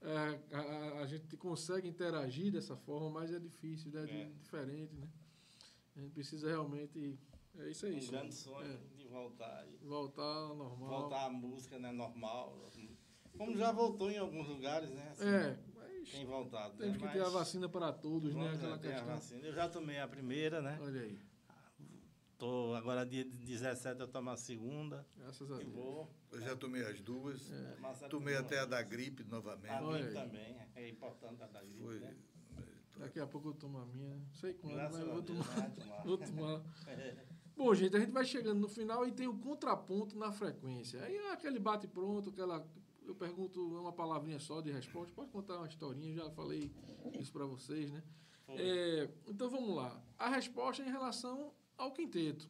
é, a, a- a gente consegue interagir dessa forma, mas é difícil, né? É. diferente, né? A gente precisa realmente. É isso aí. um grande sonho É. de voltar. e Voltar ao normal. Voltar a música, né? Normal. Como já voltou em alguns lugares, né? assim, É, mas Tem voltado. temos né? que ter a Mas vacina para todos, né? Aquela né, ter a questão. vacina. Eu já tomei a primeira, né? Olha aí, Tô, agora dia 17 eu tomo a segunda. graças a Deus. vou. Eu já tomei as duas. É. Mas Tomei até a da gripe novamente. A gripe também. É importante a da gripe, Foi. né? Daqui a pouco eu tomo a minha. Não sei quando, Graças mas eu vou [laughs] tomar. tomar. Vou [laughs] tomar. É. Bom, gente, a gente vai chegando no final e tem o contraponto na frequência. Aí é aquele bate-pronto, aquela. Eu pergunto uma palavrinha só de resposta. Pode contar uma historinha, já falei isso para vocês, né? É, então vamos lá. A resposta é em relação ao quinteto.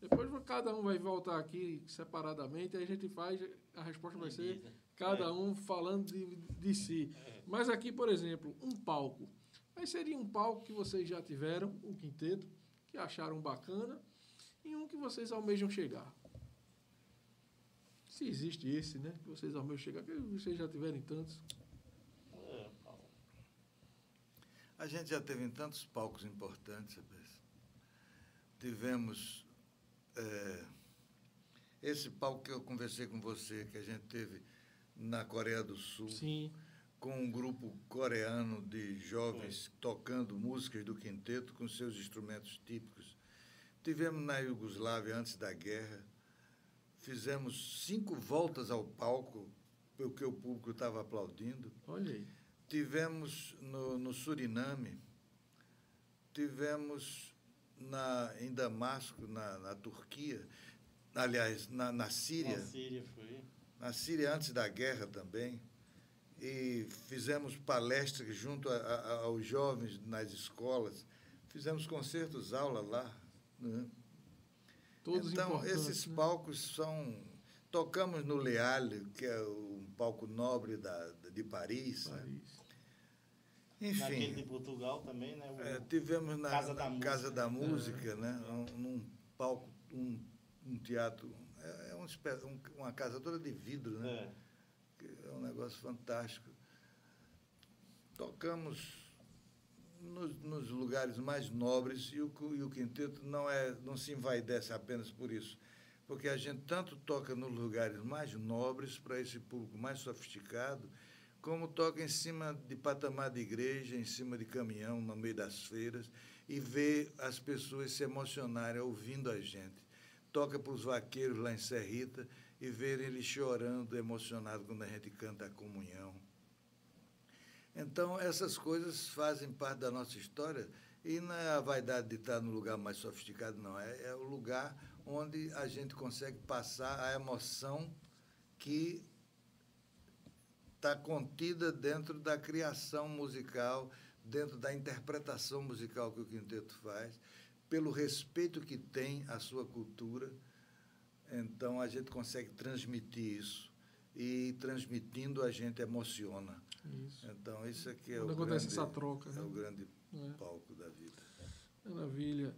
Depois cada um vai voltar aqui separadamente, aí a gente faz. A resposta vai ser Beleza. cada É. um falando de, de si. Mas aqui, por exemplo, um palco. Aí seria um palco que vocês já tiveram, um quinteto, que acharam bacana, e um que vocês almejam chegar. Se existe esse, né? Que vocês almejam chegar, que vocês já tiverem tantos. É, Paulo. A gente já teve em tantos palcos importantes, sabe? Tivemos é, esse palco que eu conversei com você, que a gente teve na Coreia do Sul, Sim. com um grupo coreano de jovens tocando músicas do quinteto com seus instrumentos típicos. Tivemos na Iugoslávia antes da guerra, fizemos cinco voltas ao palco, porque o público estava aplaudindo. Olha aí. Tivemos no, no Suriname, tivemos na, em Damasco, na, na Turquia, aliás, na, na Síria, Na Síria foi. na Síria antes da guerra também, e fizemos palestras junto a, a, aos jovens nas escolas, fizemos concertos, aula lá. Né? Todos então, esses né? palcos são. Tocamos no Leal, que é um palco nobre da, de Paris. né? Paris. Naquele Enfim. de Portugal também, né? O- É, tivemos na Casa da Música. Casa da Música, né? Um, num palco, um, um teatro, é, é um um- uma casa toda de vidro, né? é. Que É um negócio fantástico. Tocamos nos, nos lugares mais nobres e o, e o quinteto não, é, não se envaidece apenas por isso. Porque a gente tanto toca nos lugares mais nobres, para esse público mais sofisticado, como toca em cima de patamar de igreja, em cima de caminhão, no meio das feiras, e vê as pessoas se emocionarem ouvindo a gente. Toca para os vaqueiros lá em Serrita e ver eles chorando, emocionados quando a gente canta a comunhão. Então, essas coisas fazem parte da nossa história e não é a vaidade de estar no lugar mais sofisticado, não. É, é o lugar onde a gente consegue passar a emoção que está contida dentro da criação musical, dentro da interpretação musical que o quinteto faz, pelo respeito que tem à sua cultura. Então, a gente consegue transmitir isso. E transmitindo, a gente emociona. Isso. Então, isso aqui é Quando o acontece grande, essa troca, é né? o grande É. palco da vida. Maravilha.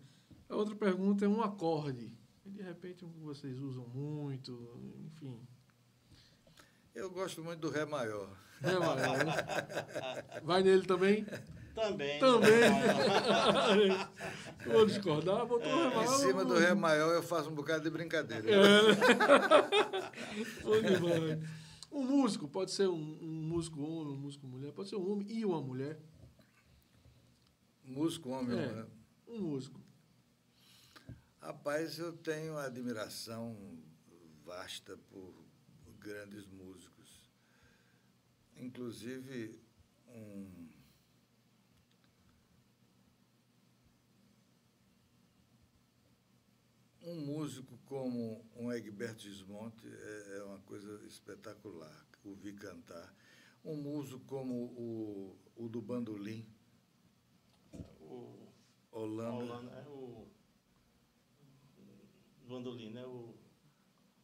A outra pergunta é um acorde. De repente, um que vocês usam muito, enfim. Eu gosto muito do Ré maior. Ré maior, né? Vai nele também? Também. Também. Vou discordar, botou o Ré Em maior. cima do Ré maior eu faço um bocado de brincadeira. [laughs] Bom demais. Um músico, pode ser um, um músico homem, um músico mulher, pode ser um homem e uma mulher. Músico, homem, É. né? Um músico. Rapaz, eu tenho admiração vasta por grandes músicos. Inclusive, um. Um músico como um Egberto Gismonte é, é uma coisa espetacular, ouvir cantar. Um músico como o, o do bandolim, O Holanda. Holanda é o. Bandolim, né? O.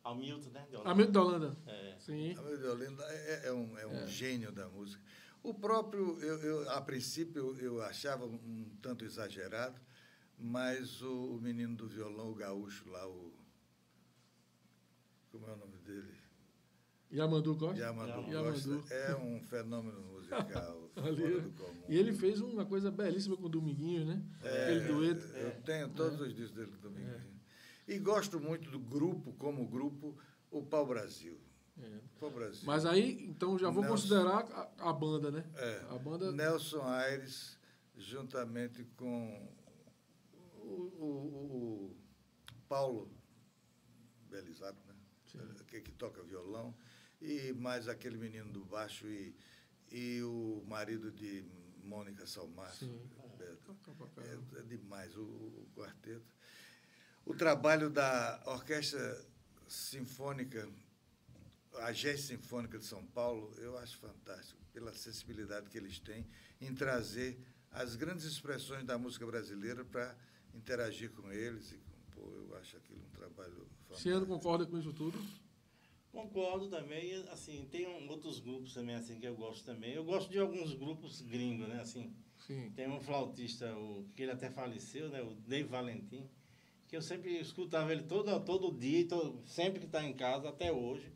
Hamilton, né? de Holanda. Amigo da Holanda. É. Sim. A Olinda é, é um, é um É. gênio da música. O próprio, eu, eu, a princípio, eu achava um tanto exagerado, mas o, o menino do violão, o gaúcho lá, o. Como é o nome dele? Yamandu Costa? Yamandu Yamandu. Costa. É um fenômeno musical [laughs] Ali, fora né? do comum. E ele fez uma coisa belíssima com o Dominguinhos, né? Aquele dueto. Eu tenho todos os discos dele também. E gosto muito do grupo, como grupo, o Pau Brasil. É. Pau Brasil. Mas aí, então já vou Nelson. considerar a, a banda, né? É. A banda. Nelson Aires, juntamente com o, o- Paulo Belisato, né? Que, que toca violão, e mais aquele menino do baixo e, e o marido de Mônica. Toca pra caramba. É, é demais o, o quarteto. O trabalho da Orquestra Sinfônica, a GES Sinfônica de São Paulo, eu acho fantástico, pela sensibilidade que eles têm em trazer as grandes expressões da música brasileira para interagir com eles. E, pô, eu acho aquilo um trabalho fantástico. Ciano concorda com isso tudo? Concordo também, assim, tem um- outros grupos também, assim, que eu gosto também. Eu gosto de alguns grupos gringos, né, assim. Sim. Tem um flautista, o, que ele até faleceu, né, o Dave Valentim, que eu sempre escutava ele todo, todo dia, todo, sempre que está em casa, até hoje.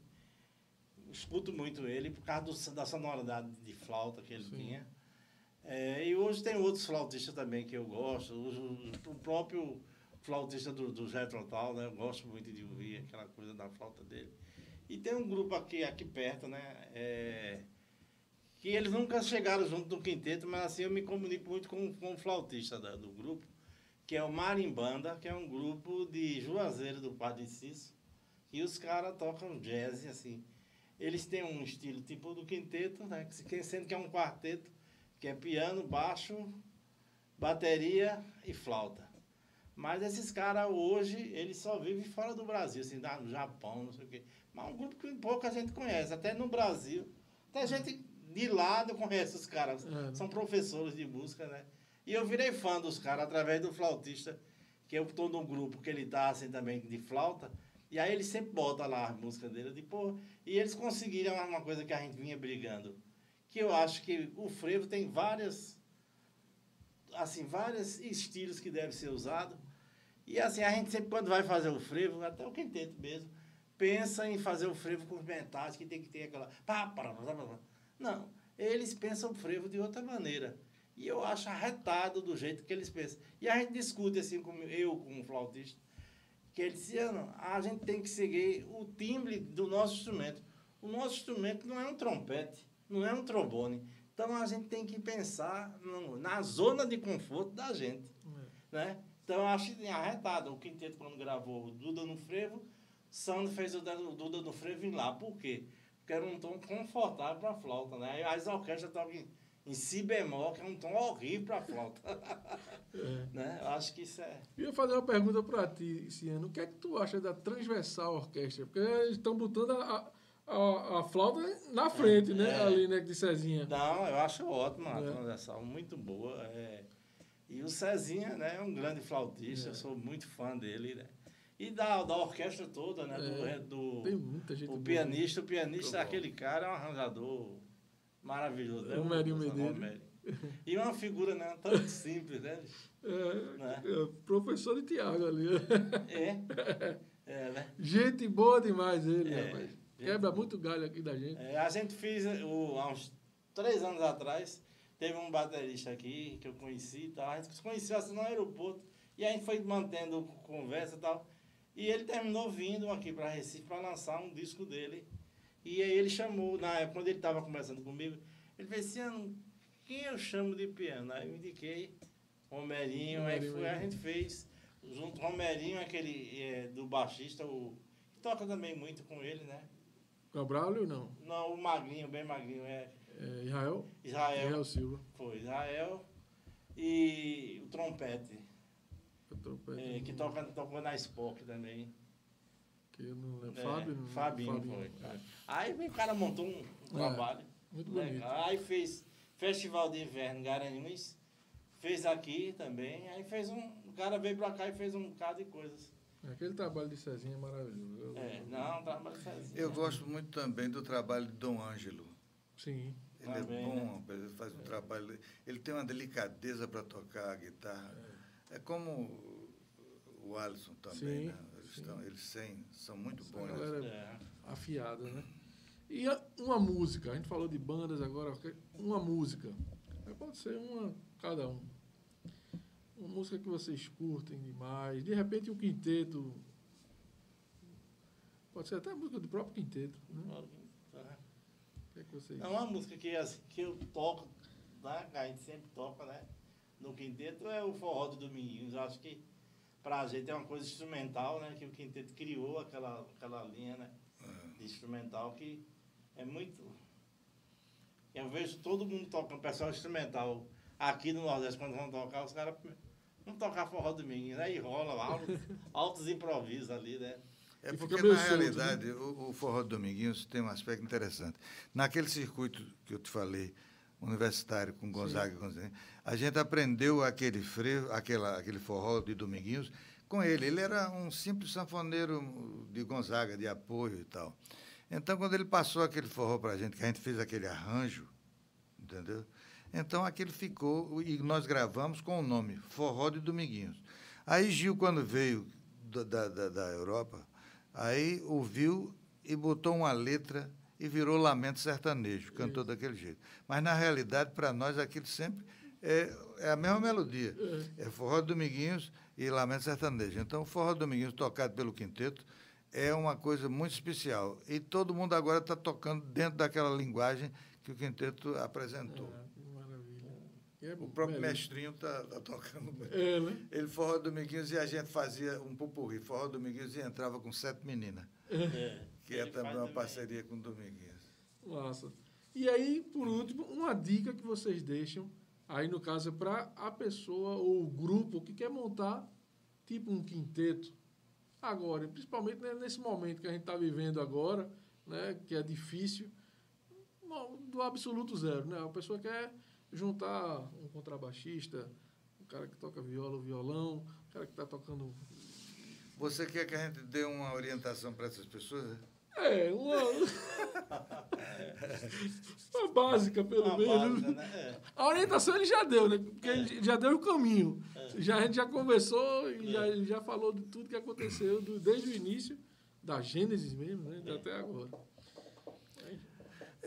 Escuto muito ele por causa do- da sonoridade de flauta que ele Sim. tinha. É, e hoje tem outros flautistas também que eu gosto. O, o próprio flautista do, do Jethro Tull, né? Eu gosto muito de ouvir aquela coisa da flauta dele. E tem um grupo aqui, aqui perto, né? É, que eles nunca chegaram junto no quinteto, mas assim eu me comunico muito com, com o flautista da- do grupo, que é o Marimbanda, que é um grupo de Juazeiro do Padre Cício, e os caras tocam jazz, assim. Eles têm um estilo tipo do quinteto, né? que se- Sendo que é um quarteto, que é piano, baixo, bateria e flauta. Mas esses caras hoje, eles só vivem fora do Brasil, assim, no Japão, não sei o quê. Mas é um grupo que pouca gente conhece, até no Brasil. Até gente de lado conhece os caras. É. São professores de música, né? E eu virei fã dos caras através do flautista, que eu tô no grupo que ele tá assim também de flauta. E aí ele sempre bota lá as músicas dele. Eu digo, pô, e eles conseguiram uma coisa que a gente vinha brigando. Que eu acho que o frevo tem várias assim, vários estilos que devem ser usados. E assim, a gente sempre, quando vai fazer o frevo, até o quinteto mesmo, pensa em fazer o frevo com os metais, que tem que ter aquela. Não, eles pensam o frevo de outra maneira. E eu acho arretado do jeito que eles pensam. E a gente discute assim, com eu, o flautista, que ele dizia, não, a gente tem que seguir o timbre do nosso instrumento. O nosso instrumento não é um trompete, não é um trombone. Então a gente tem que pensar no- na zona de conforto da gente. Né? Então eu acho que arretado. O quinteto, quando gravou o Duda no frevo, Sandro fez o da- o Duda no frevo em lá. Por quê? Porque era um tom confortável para a flauta. Né? Aí as orquestras tocam em, em si bemol, que é um tom horrível para a flauta. [laughs] né? Eu acho que isso é. Eu ia fazer uma pergunta para ti, Ciano. O que é que tu acha da transversal orquestra? Porque eles estão botando a, a, a flauta na frente, né? É. Ali, né? De Cezinha. Não, eu acho ótimo a É. transação, muito boa. é. E o Cezinha né, é um grande flautista, eu sou muito fã dele. Né? E da, da orquestra toda, né? do- É. do, Tem muita gente o boa. pianista, o pianista, aquele cara é um arranjador maravilhoso. né? Romério O Medeiros. Romério. E uma figura né, tão simples, né? [laughs] É, Né? é, professor de Tiago ali. É, [laughs] é, né? Gente boa demais ele, É, rapaz. Quebra muito galho aqui da gente. É, a gente fez, o, há uns três anos atrás, teve um baterista aqui que eu conheci e tal. A gente se conheceu assim no aeroporto. E a gente foi mantendo conversa e tal. E ele terminou vindo aqui para Recife para lançar um disco dele. E aí ele chamou, na época, quando ele estava conversando comigo, ele fez assim, quem eu chamo de piano? Aí eu indiquei Romerinho, aí foi, a gente fez, junto com Romerinho, aquele é, do baixista, o, que toca também muito com ele, né? Cabral ou não? Não, o magrinho, bem magrinho, é. é Israel? Israel. Israel Silva. Foi, Israel. E o trompete. O trompete. É, que toca, tocou na Spock também. Que eu não lembro. É, Fábio? Fabinho, Fabinho. foi. É. Aí o cara montou um, um É, trabalho. muito legal. bonito. Aí fez Festival de Inverno Garanhuns, fez aqui também. Aí fez um. O cara veio pra cá e fez um bocado de coisas. Aquele trabalho de Cezinha é maravilhoso. Eu- É, não, trabalho faz. Eu gosto muito também do trabalho de Dom Ângelo. Sim. Ele Também, é bom, né? ele faz um trabalho. Ele tem uma delicadeza para tocar a guitarra. É, como o Alisson também, Sim, né? Eles, sim. estão, eles têm, são muito Essa bons. galera É. afiada, né? E uma música, a gente falou de bandas agora, uma música. Pode ser uma, cada um. Uma música que vocês curtem demais. De repente um quinteto. Pode ser até a música do próprio quinteto. Né? Tá. O que, é que vocês. É uma música que, assim, que eu toco, né? que a gente sempre toca, né? No quinteto é o forró do Dominguinhos. Eu acho que pra gente é uma coisa instrumental, né? Que o quinteto criou aquela, aquela linha, né? De instrumental que é muito. Eu vejo todo mundo tocando, pessoal instrumental. Aqui no Nordeste, quando vão tocar, os caras vão tocar forró do Dominguinhos, né? E rola altos, [laughs] altos improvisos ali, né? É porque, na solto, realidade, o, o Forró do Dominguinhos tem um aspecto interessante. Naquele circuito que eu te falei, universitário, com Gonzaga e Gonzaga, a gente aprendeu aquele frevo, aquela, aquele forró de Dominguinhos com ele. Ele era um simples sanfoneiro de Gonzaga, de apoio e tal. Então, quando ele passou aquele forró para a gente, que a gente fez aquele arranjo, entendeu? Então, aquele ficou, e nós gravamos com o nome Forró de Dominguinhos. Aí, Gil, quando veio da, da, da- Europa, aí ouviu e botou uma letra e virou Lamento Sertanejo, cantou daquele jeito. Mas, na realidade, para nós, aquilo sempre é, é a mesma melodia. É Forró de Dominguinhos e Lamento Sertanejo. Então, Forró de Dominguinhos, tocado pelo quinteto, é uma coisa muito especial. E todo mundo agora está tocando dentro daquela linguagem que o quinteto apresentou. E é O próprio beleza. mestrinho está tocando muito. É, né? Ele forró Dominguinhos e a gente fazia um pupurri. Forró Dominguinhos e entrava com sete meninas, É. que é Ele também uma também. parceria com Dominguinhos. Massa. E aí, por último, uma dica que vocês deixam, aí no caso, para a pessoa ou o grupo que quer montar tipo um quinteto agora, principalmente né, nesse momento que a gente está vivendo agora, né, que é difícil, do absoluto zero. Né? A pessoa quer juntar um contrabaixista, um cara que toca viola ou violão, um cara que está tocando. Você quer que a gente dê uma orientação para essas pessoas? É, uma. uma básica, pelo Uma menos. básica, né? É. A orientação ele já deu, né? Porque ele já deu o caminho. Já, a gente já conversou e já, ele já falou de tudo que aconteceu do- desde o início, da Gênesis mesmo, né? Até agora.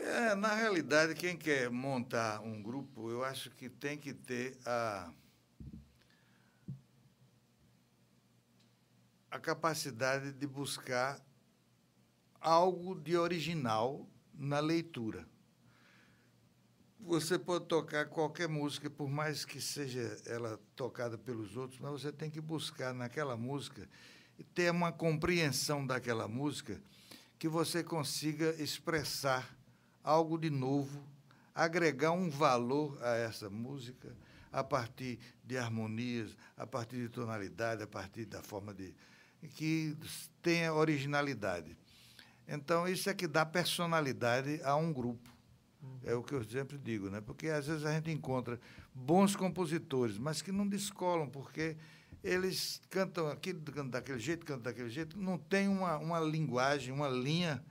É, na realidade, quem quer montar um grupo, eu acho que tem que ter a, a capacidade de buscar algo de original na leitura. Você pode tocar qualquer música, por mais que seja ela tocada pelos outros, mas você tem que buscar naquela música e ter uma compreensão daquela música que você consiga expressar algo de novo, agregar um valor a essa música a partir de harmonias, a partir de tonalidade, a partir da forma de que tenha originalidade. Então isso é que dá personalidade a um grupo. É o que eu sempre digo, né? Porque às vezes a gente encontra bons compositores, mas que não descolam porque eles cantam aquilo, cantam daquele jeito, cantam daquele jeito, não tem uma, uma linguagem, uma linha,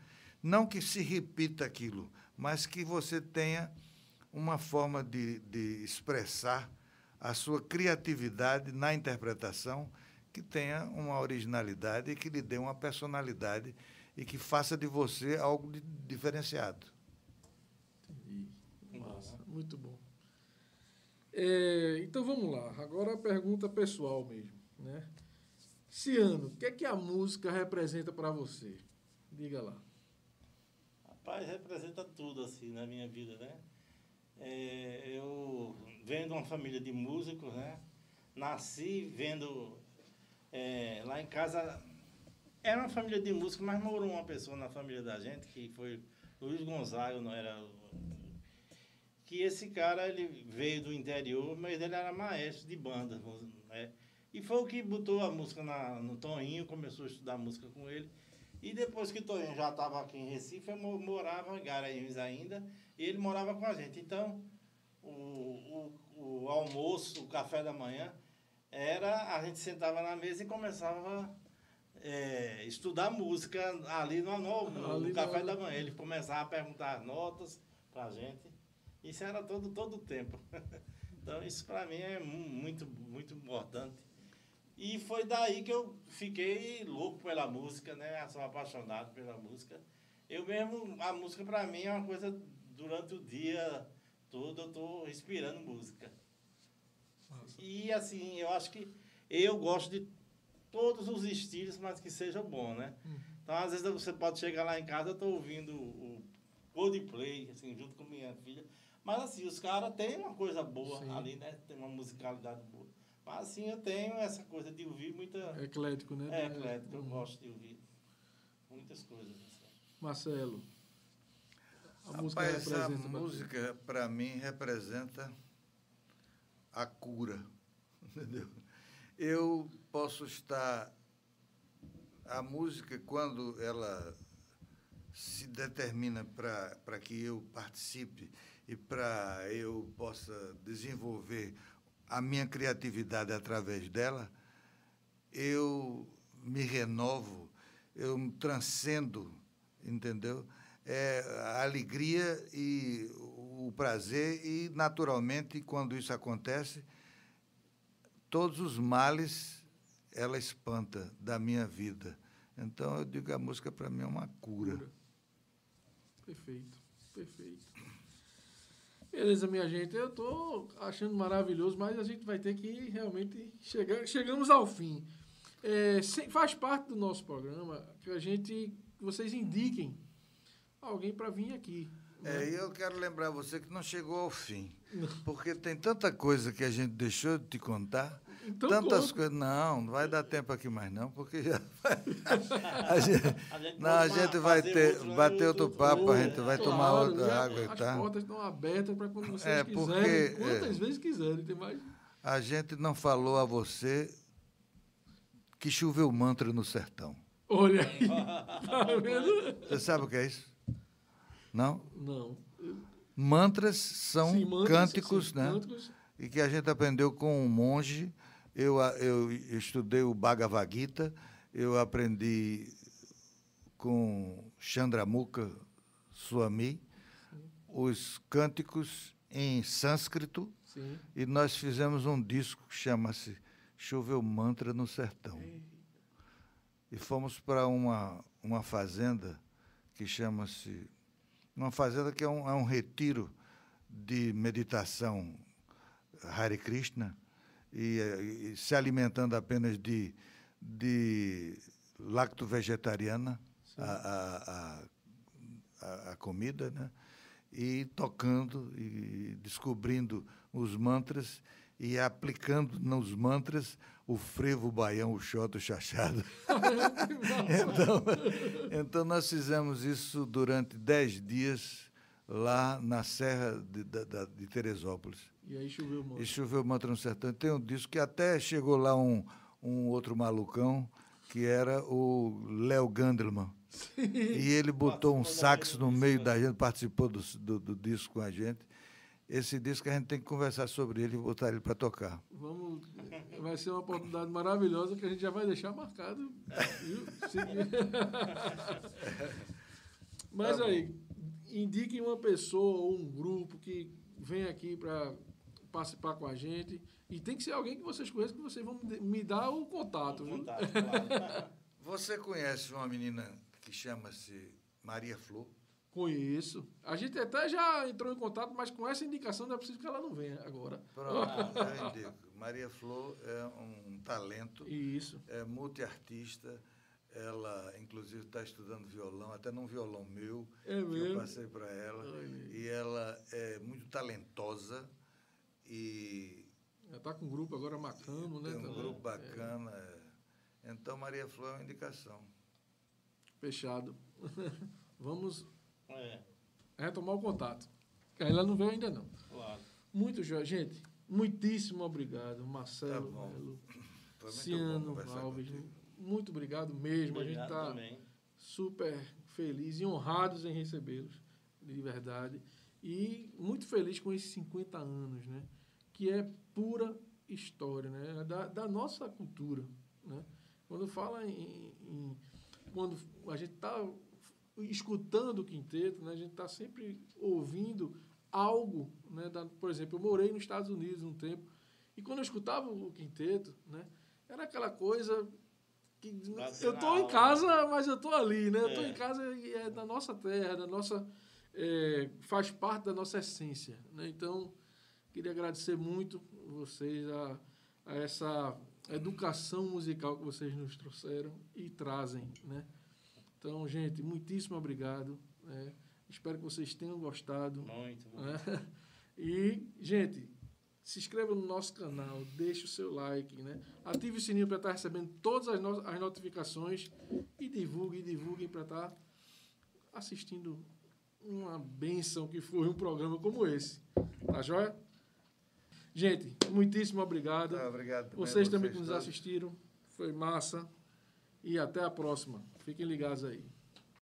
não que se repita aquilo, mas que você tenha uma forma de, de expressar a sua criatividade na interpretação que tenha uma originalidade e que lhe dê uma personalidade e que faça de você algo de, diferenciado. Entendi. Massa, muito bom. É, então vamos lá. Agora a pergunta pessoal mesmo, né? Ciano, o que é que a música representa para você? Diga lá. Rapaz, representa tudo assim na minha vida, né? É, eu venho de uma família de músicos, né? Nasci vendo é, lá em casa era uma família de músicos, mas morou uma pessoa na família da gente que foi Luiz Gonzaga, não era que esse cara ele veio do interior, mas ele era maestro de banda, né? E foi o que botou a música na, no Toninho, começou a estudar música com ele. E depois que o Toninho já estava aqui em Recife, eu morava em Garanhuns ainda, e ele morava com a gente. Então, o, o, o almoço, o café da manhã, era a gente sentava na mesa e começava é, estudar música ali no, no, no, [laughs] ali no café da manhã. Ele começava a perguntar notas para a gente. Isso era todo, todo o tempo. [laughs] Então, isso para mim é muito, muito importante. E foi daí que eu fiquei louco pela música, né? Sou apaixonado pela música. Eu mesmo, a música para mim é uma coisa durante o dia todo, eu estou inspirando música. Nossa. E assim, eu acho que eu gosto de todos os estilos, mas que seja bom, né? Uhum. Então, às vezes você pode chegar lá em casa, eu estou ouvindo o Coldplay, assim, junto com minha filha. Mas assim, os caras têm uma coisa boa Sim. ali, né? Tem uma musicalidade boa. Mas assim, eu tenho essa coisa de ouvir muita. É eclético, né? É eclético, eu uhum. gosto de ouvir muitas coisas. Assim. Marcelo. A Rapaz, música representa. A música, para mim, representa a cura. [laughs] Entendeu? Eu posso estar. A música, quando ela se determina para que eu participe e para eu possa desenvolver a minha criatividade através dela, eu me renovo, eu transcendo, entendeu? É a alegria e o prazer e naturalmente quando isso acontece, todos os males ela espanta da minha vida. Então eu digo a música para mim é uma cura. cura. Perfeito, perfeito. Beleza, minha gente, eu estou achando maravilhoso, mas a gente vai ter que realmente chegar. Chegamos ao fim. É, faz parte do nosso programa que a gente, vocês indiquem alguém para vir aqui. É, né? e eu quero lembrar você que não chegou ao fim. Porque tem tanta coisa que a gente deixou de te contar. Então, tantas coisas. Não, não vai dar tempo aqui mais, não, porque já. [laughs] [laughs] a gente, a gente não, a gente vai ter, outro, bater outro, outro papo, a gente vai claro, tomar outra água e tal. As portas estão abertas para quando vocês é, porque, quiserem, quantas é, vezes quiserem. Tem mais... A gente não falou a você que choveu mantra no sertão. Olha aí, [laughs] tá vendo? Você sabe o que é isso? Não? Não. Mantras são sim, mantras, cânticos, sim, né? Cânticos. E que a gente aprendeu com um monge eu, eu estudei o Bhagavad Gita, eu aprendi com Chandramukha Swami os cânticos em sânscrito Sim. e nós fizemos um disco que chama-se Choveu Mantra no Sertão. E fomos para uma, uma fazenda que chama-se. Uma fazenda que é um, é um retiro de meditação Hare Krishna e, e se alimentando apenas de, de lacto-vegetariana, a, a, a, a, comida, né? e tocando e descobrindo os mantras e aplicando nos mantras o frevo, o baião, o xota, o chachado. [laughs] [laughs] então, então, nós fizemos isso durante dez dias lá na Serra de, de, de Teresópolis. E aí choveu mantra. E choveu mantra no sertão. Tem um disco que até chegou lá um, um outro malucão, que era o Léo Gandelman. Sim. E ele botou um sax no meio da gente, participou do, do, do, disco com a gente. Esse disco a gente tem que conversar sobre ele e botar ele para tocar. Vamos, vai ser uma oportunidade maravilhosa que a gente já vai deixar marcado. [laughs] [laughs] Mas tá aí, indique uma pessoa ou um grupo que vem aqui para participar com a gente. E tem que ser alguém que vocês conheçam, que vocês vão me- dar o contato. Contato, [laughs] claro. Você conhece uma menina que chama-se Maria Flor? Conheço. A gente até já entrou em contato, mas com essa indicação não é preciso que ela não venha agora. Pronto, [laughs] eu indico. Maria Flor é um talento, Isso. é multiartista. Ela, inclusive, está estudando violão, até num violão meu, É que eu mesmo? passei para ela. Olha. E ela é muito talentosa e Ela tá com um grupo agora Macamo, né? tem um também. grupo bacana. é. Então, Maria Flor é uma indicação. Fechado. [laughs] Vamos É, retomar o contato. Ela não veio ainda não. claro. Muito joia. Gente, muitíssimo obrigado. Marcelo, Tá Ciano Alves. contigo. Muito obrigado mesmo. Obrigado a gente está super feliz e honrados em recebê-los, de verdade. E muito feliz com esses 50 anos, né? Que é pura história, né? Da, da nossa cultura, né? Quando fala em... em- quando a gente está escutando o quinteto, né? A gente está sempre ouvindo algo, né? Da, por exemplo, eu morei nos Estados Unidos um tempo e quando eu escutava o quinteto, né? Era aquela coisa que eu tô em casa, mas eu tô ali, né? Eu tô É. em casa e é da nossa terra, da nossa é, faz parte da nossa essência, né? Então queria agradecer muito vocês a, a essa educação musical que vocês nos trouxeram e trazem, né? Então, gente, muitíssimo obrigado. né? Espero que vocês tenham gostado. Muito bom. né? [laughs] E, gente, se inscreva no nosso canal, deixe o seu like, né? Ative o sininho para estar recebendo todas as, no- as notificações e divulguem, divulguem para estar assistindo uma benção que foi um programa como esse. Tá joia? Gente, muitíssimo obrigado. Tá, obrigado também Vocês também que nos todos. assistiram. Foi massa. E até a próxima. Fiquem ligados aí.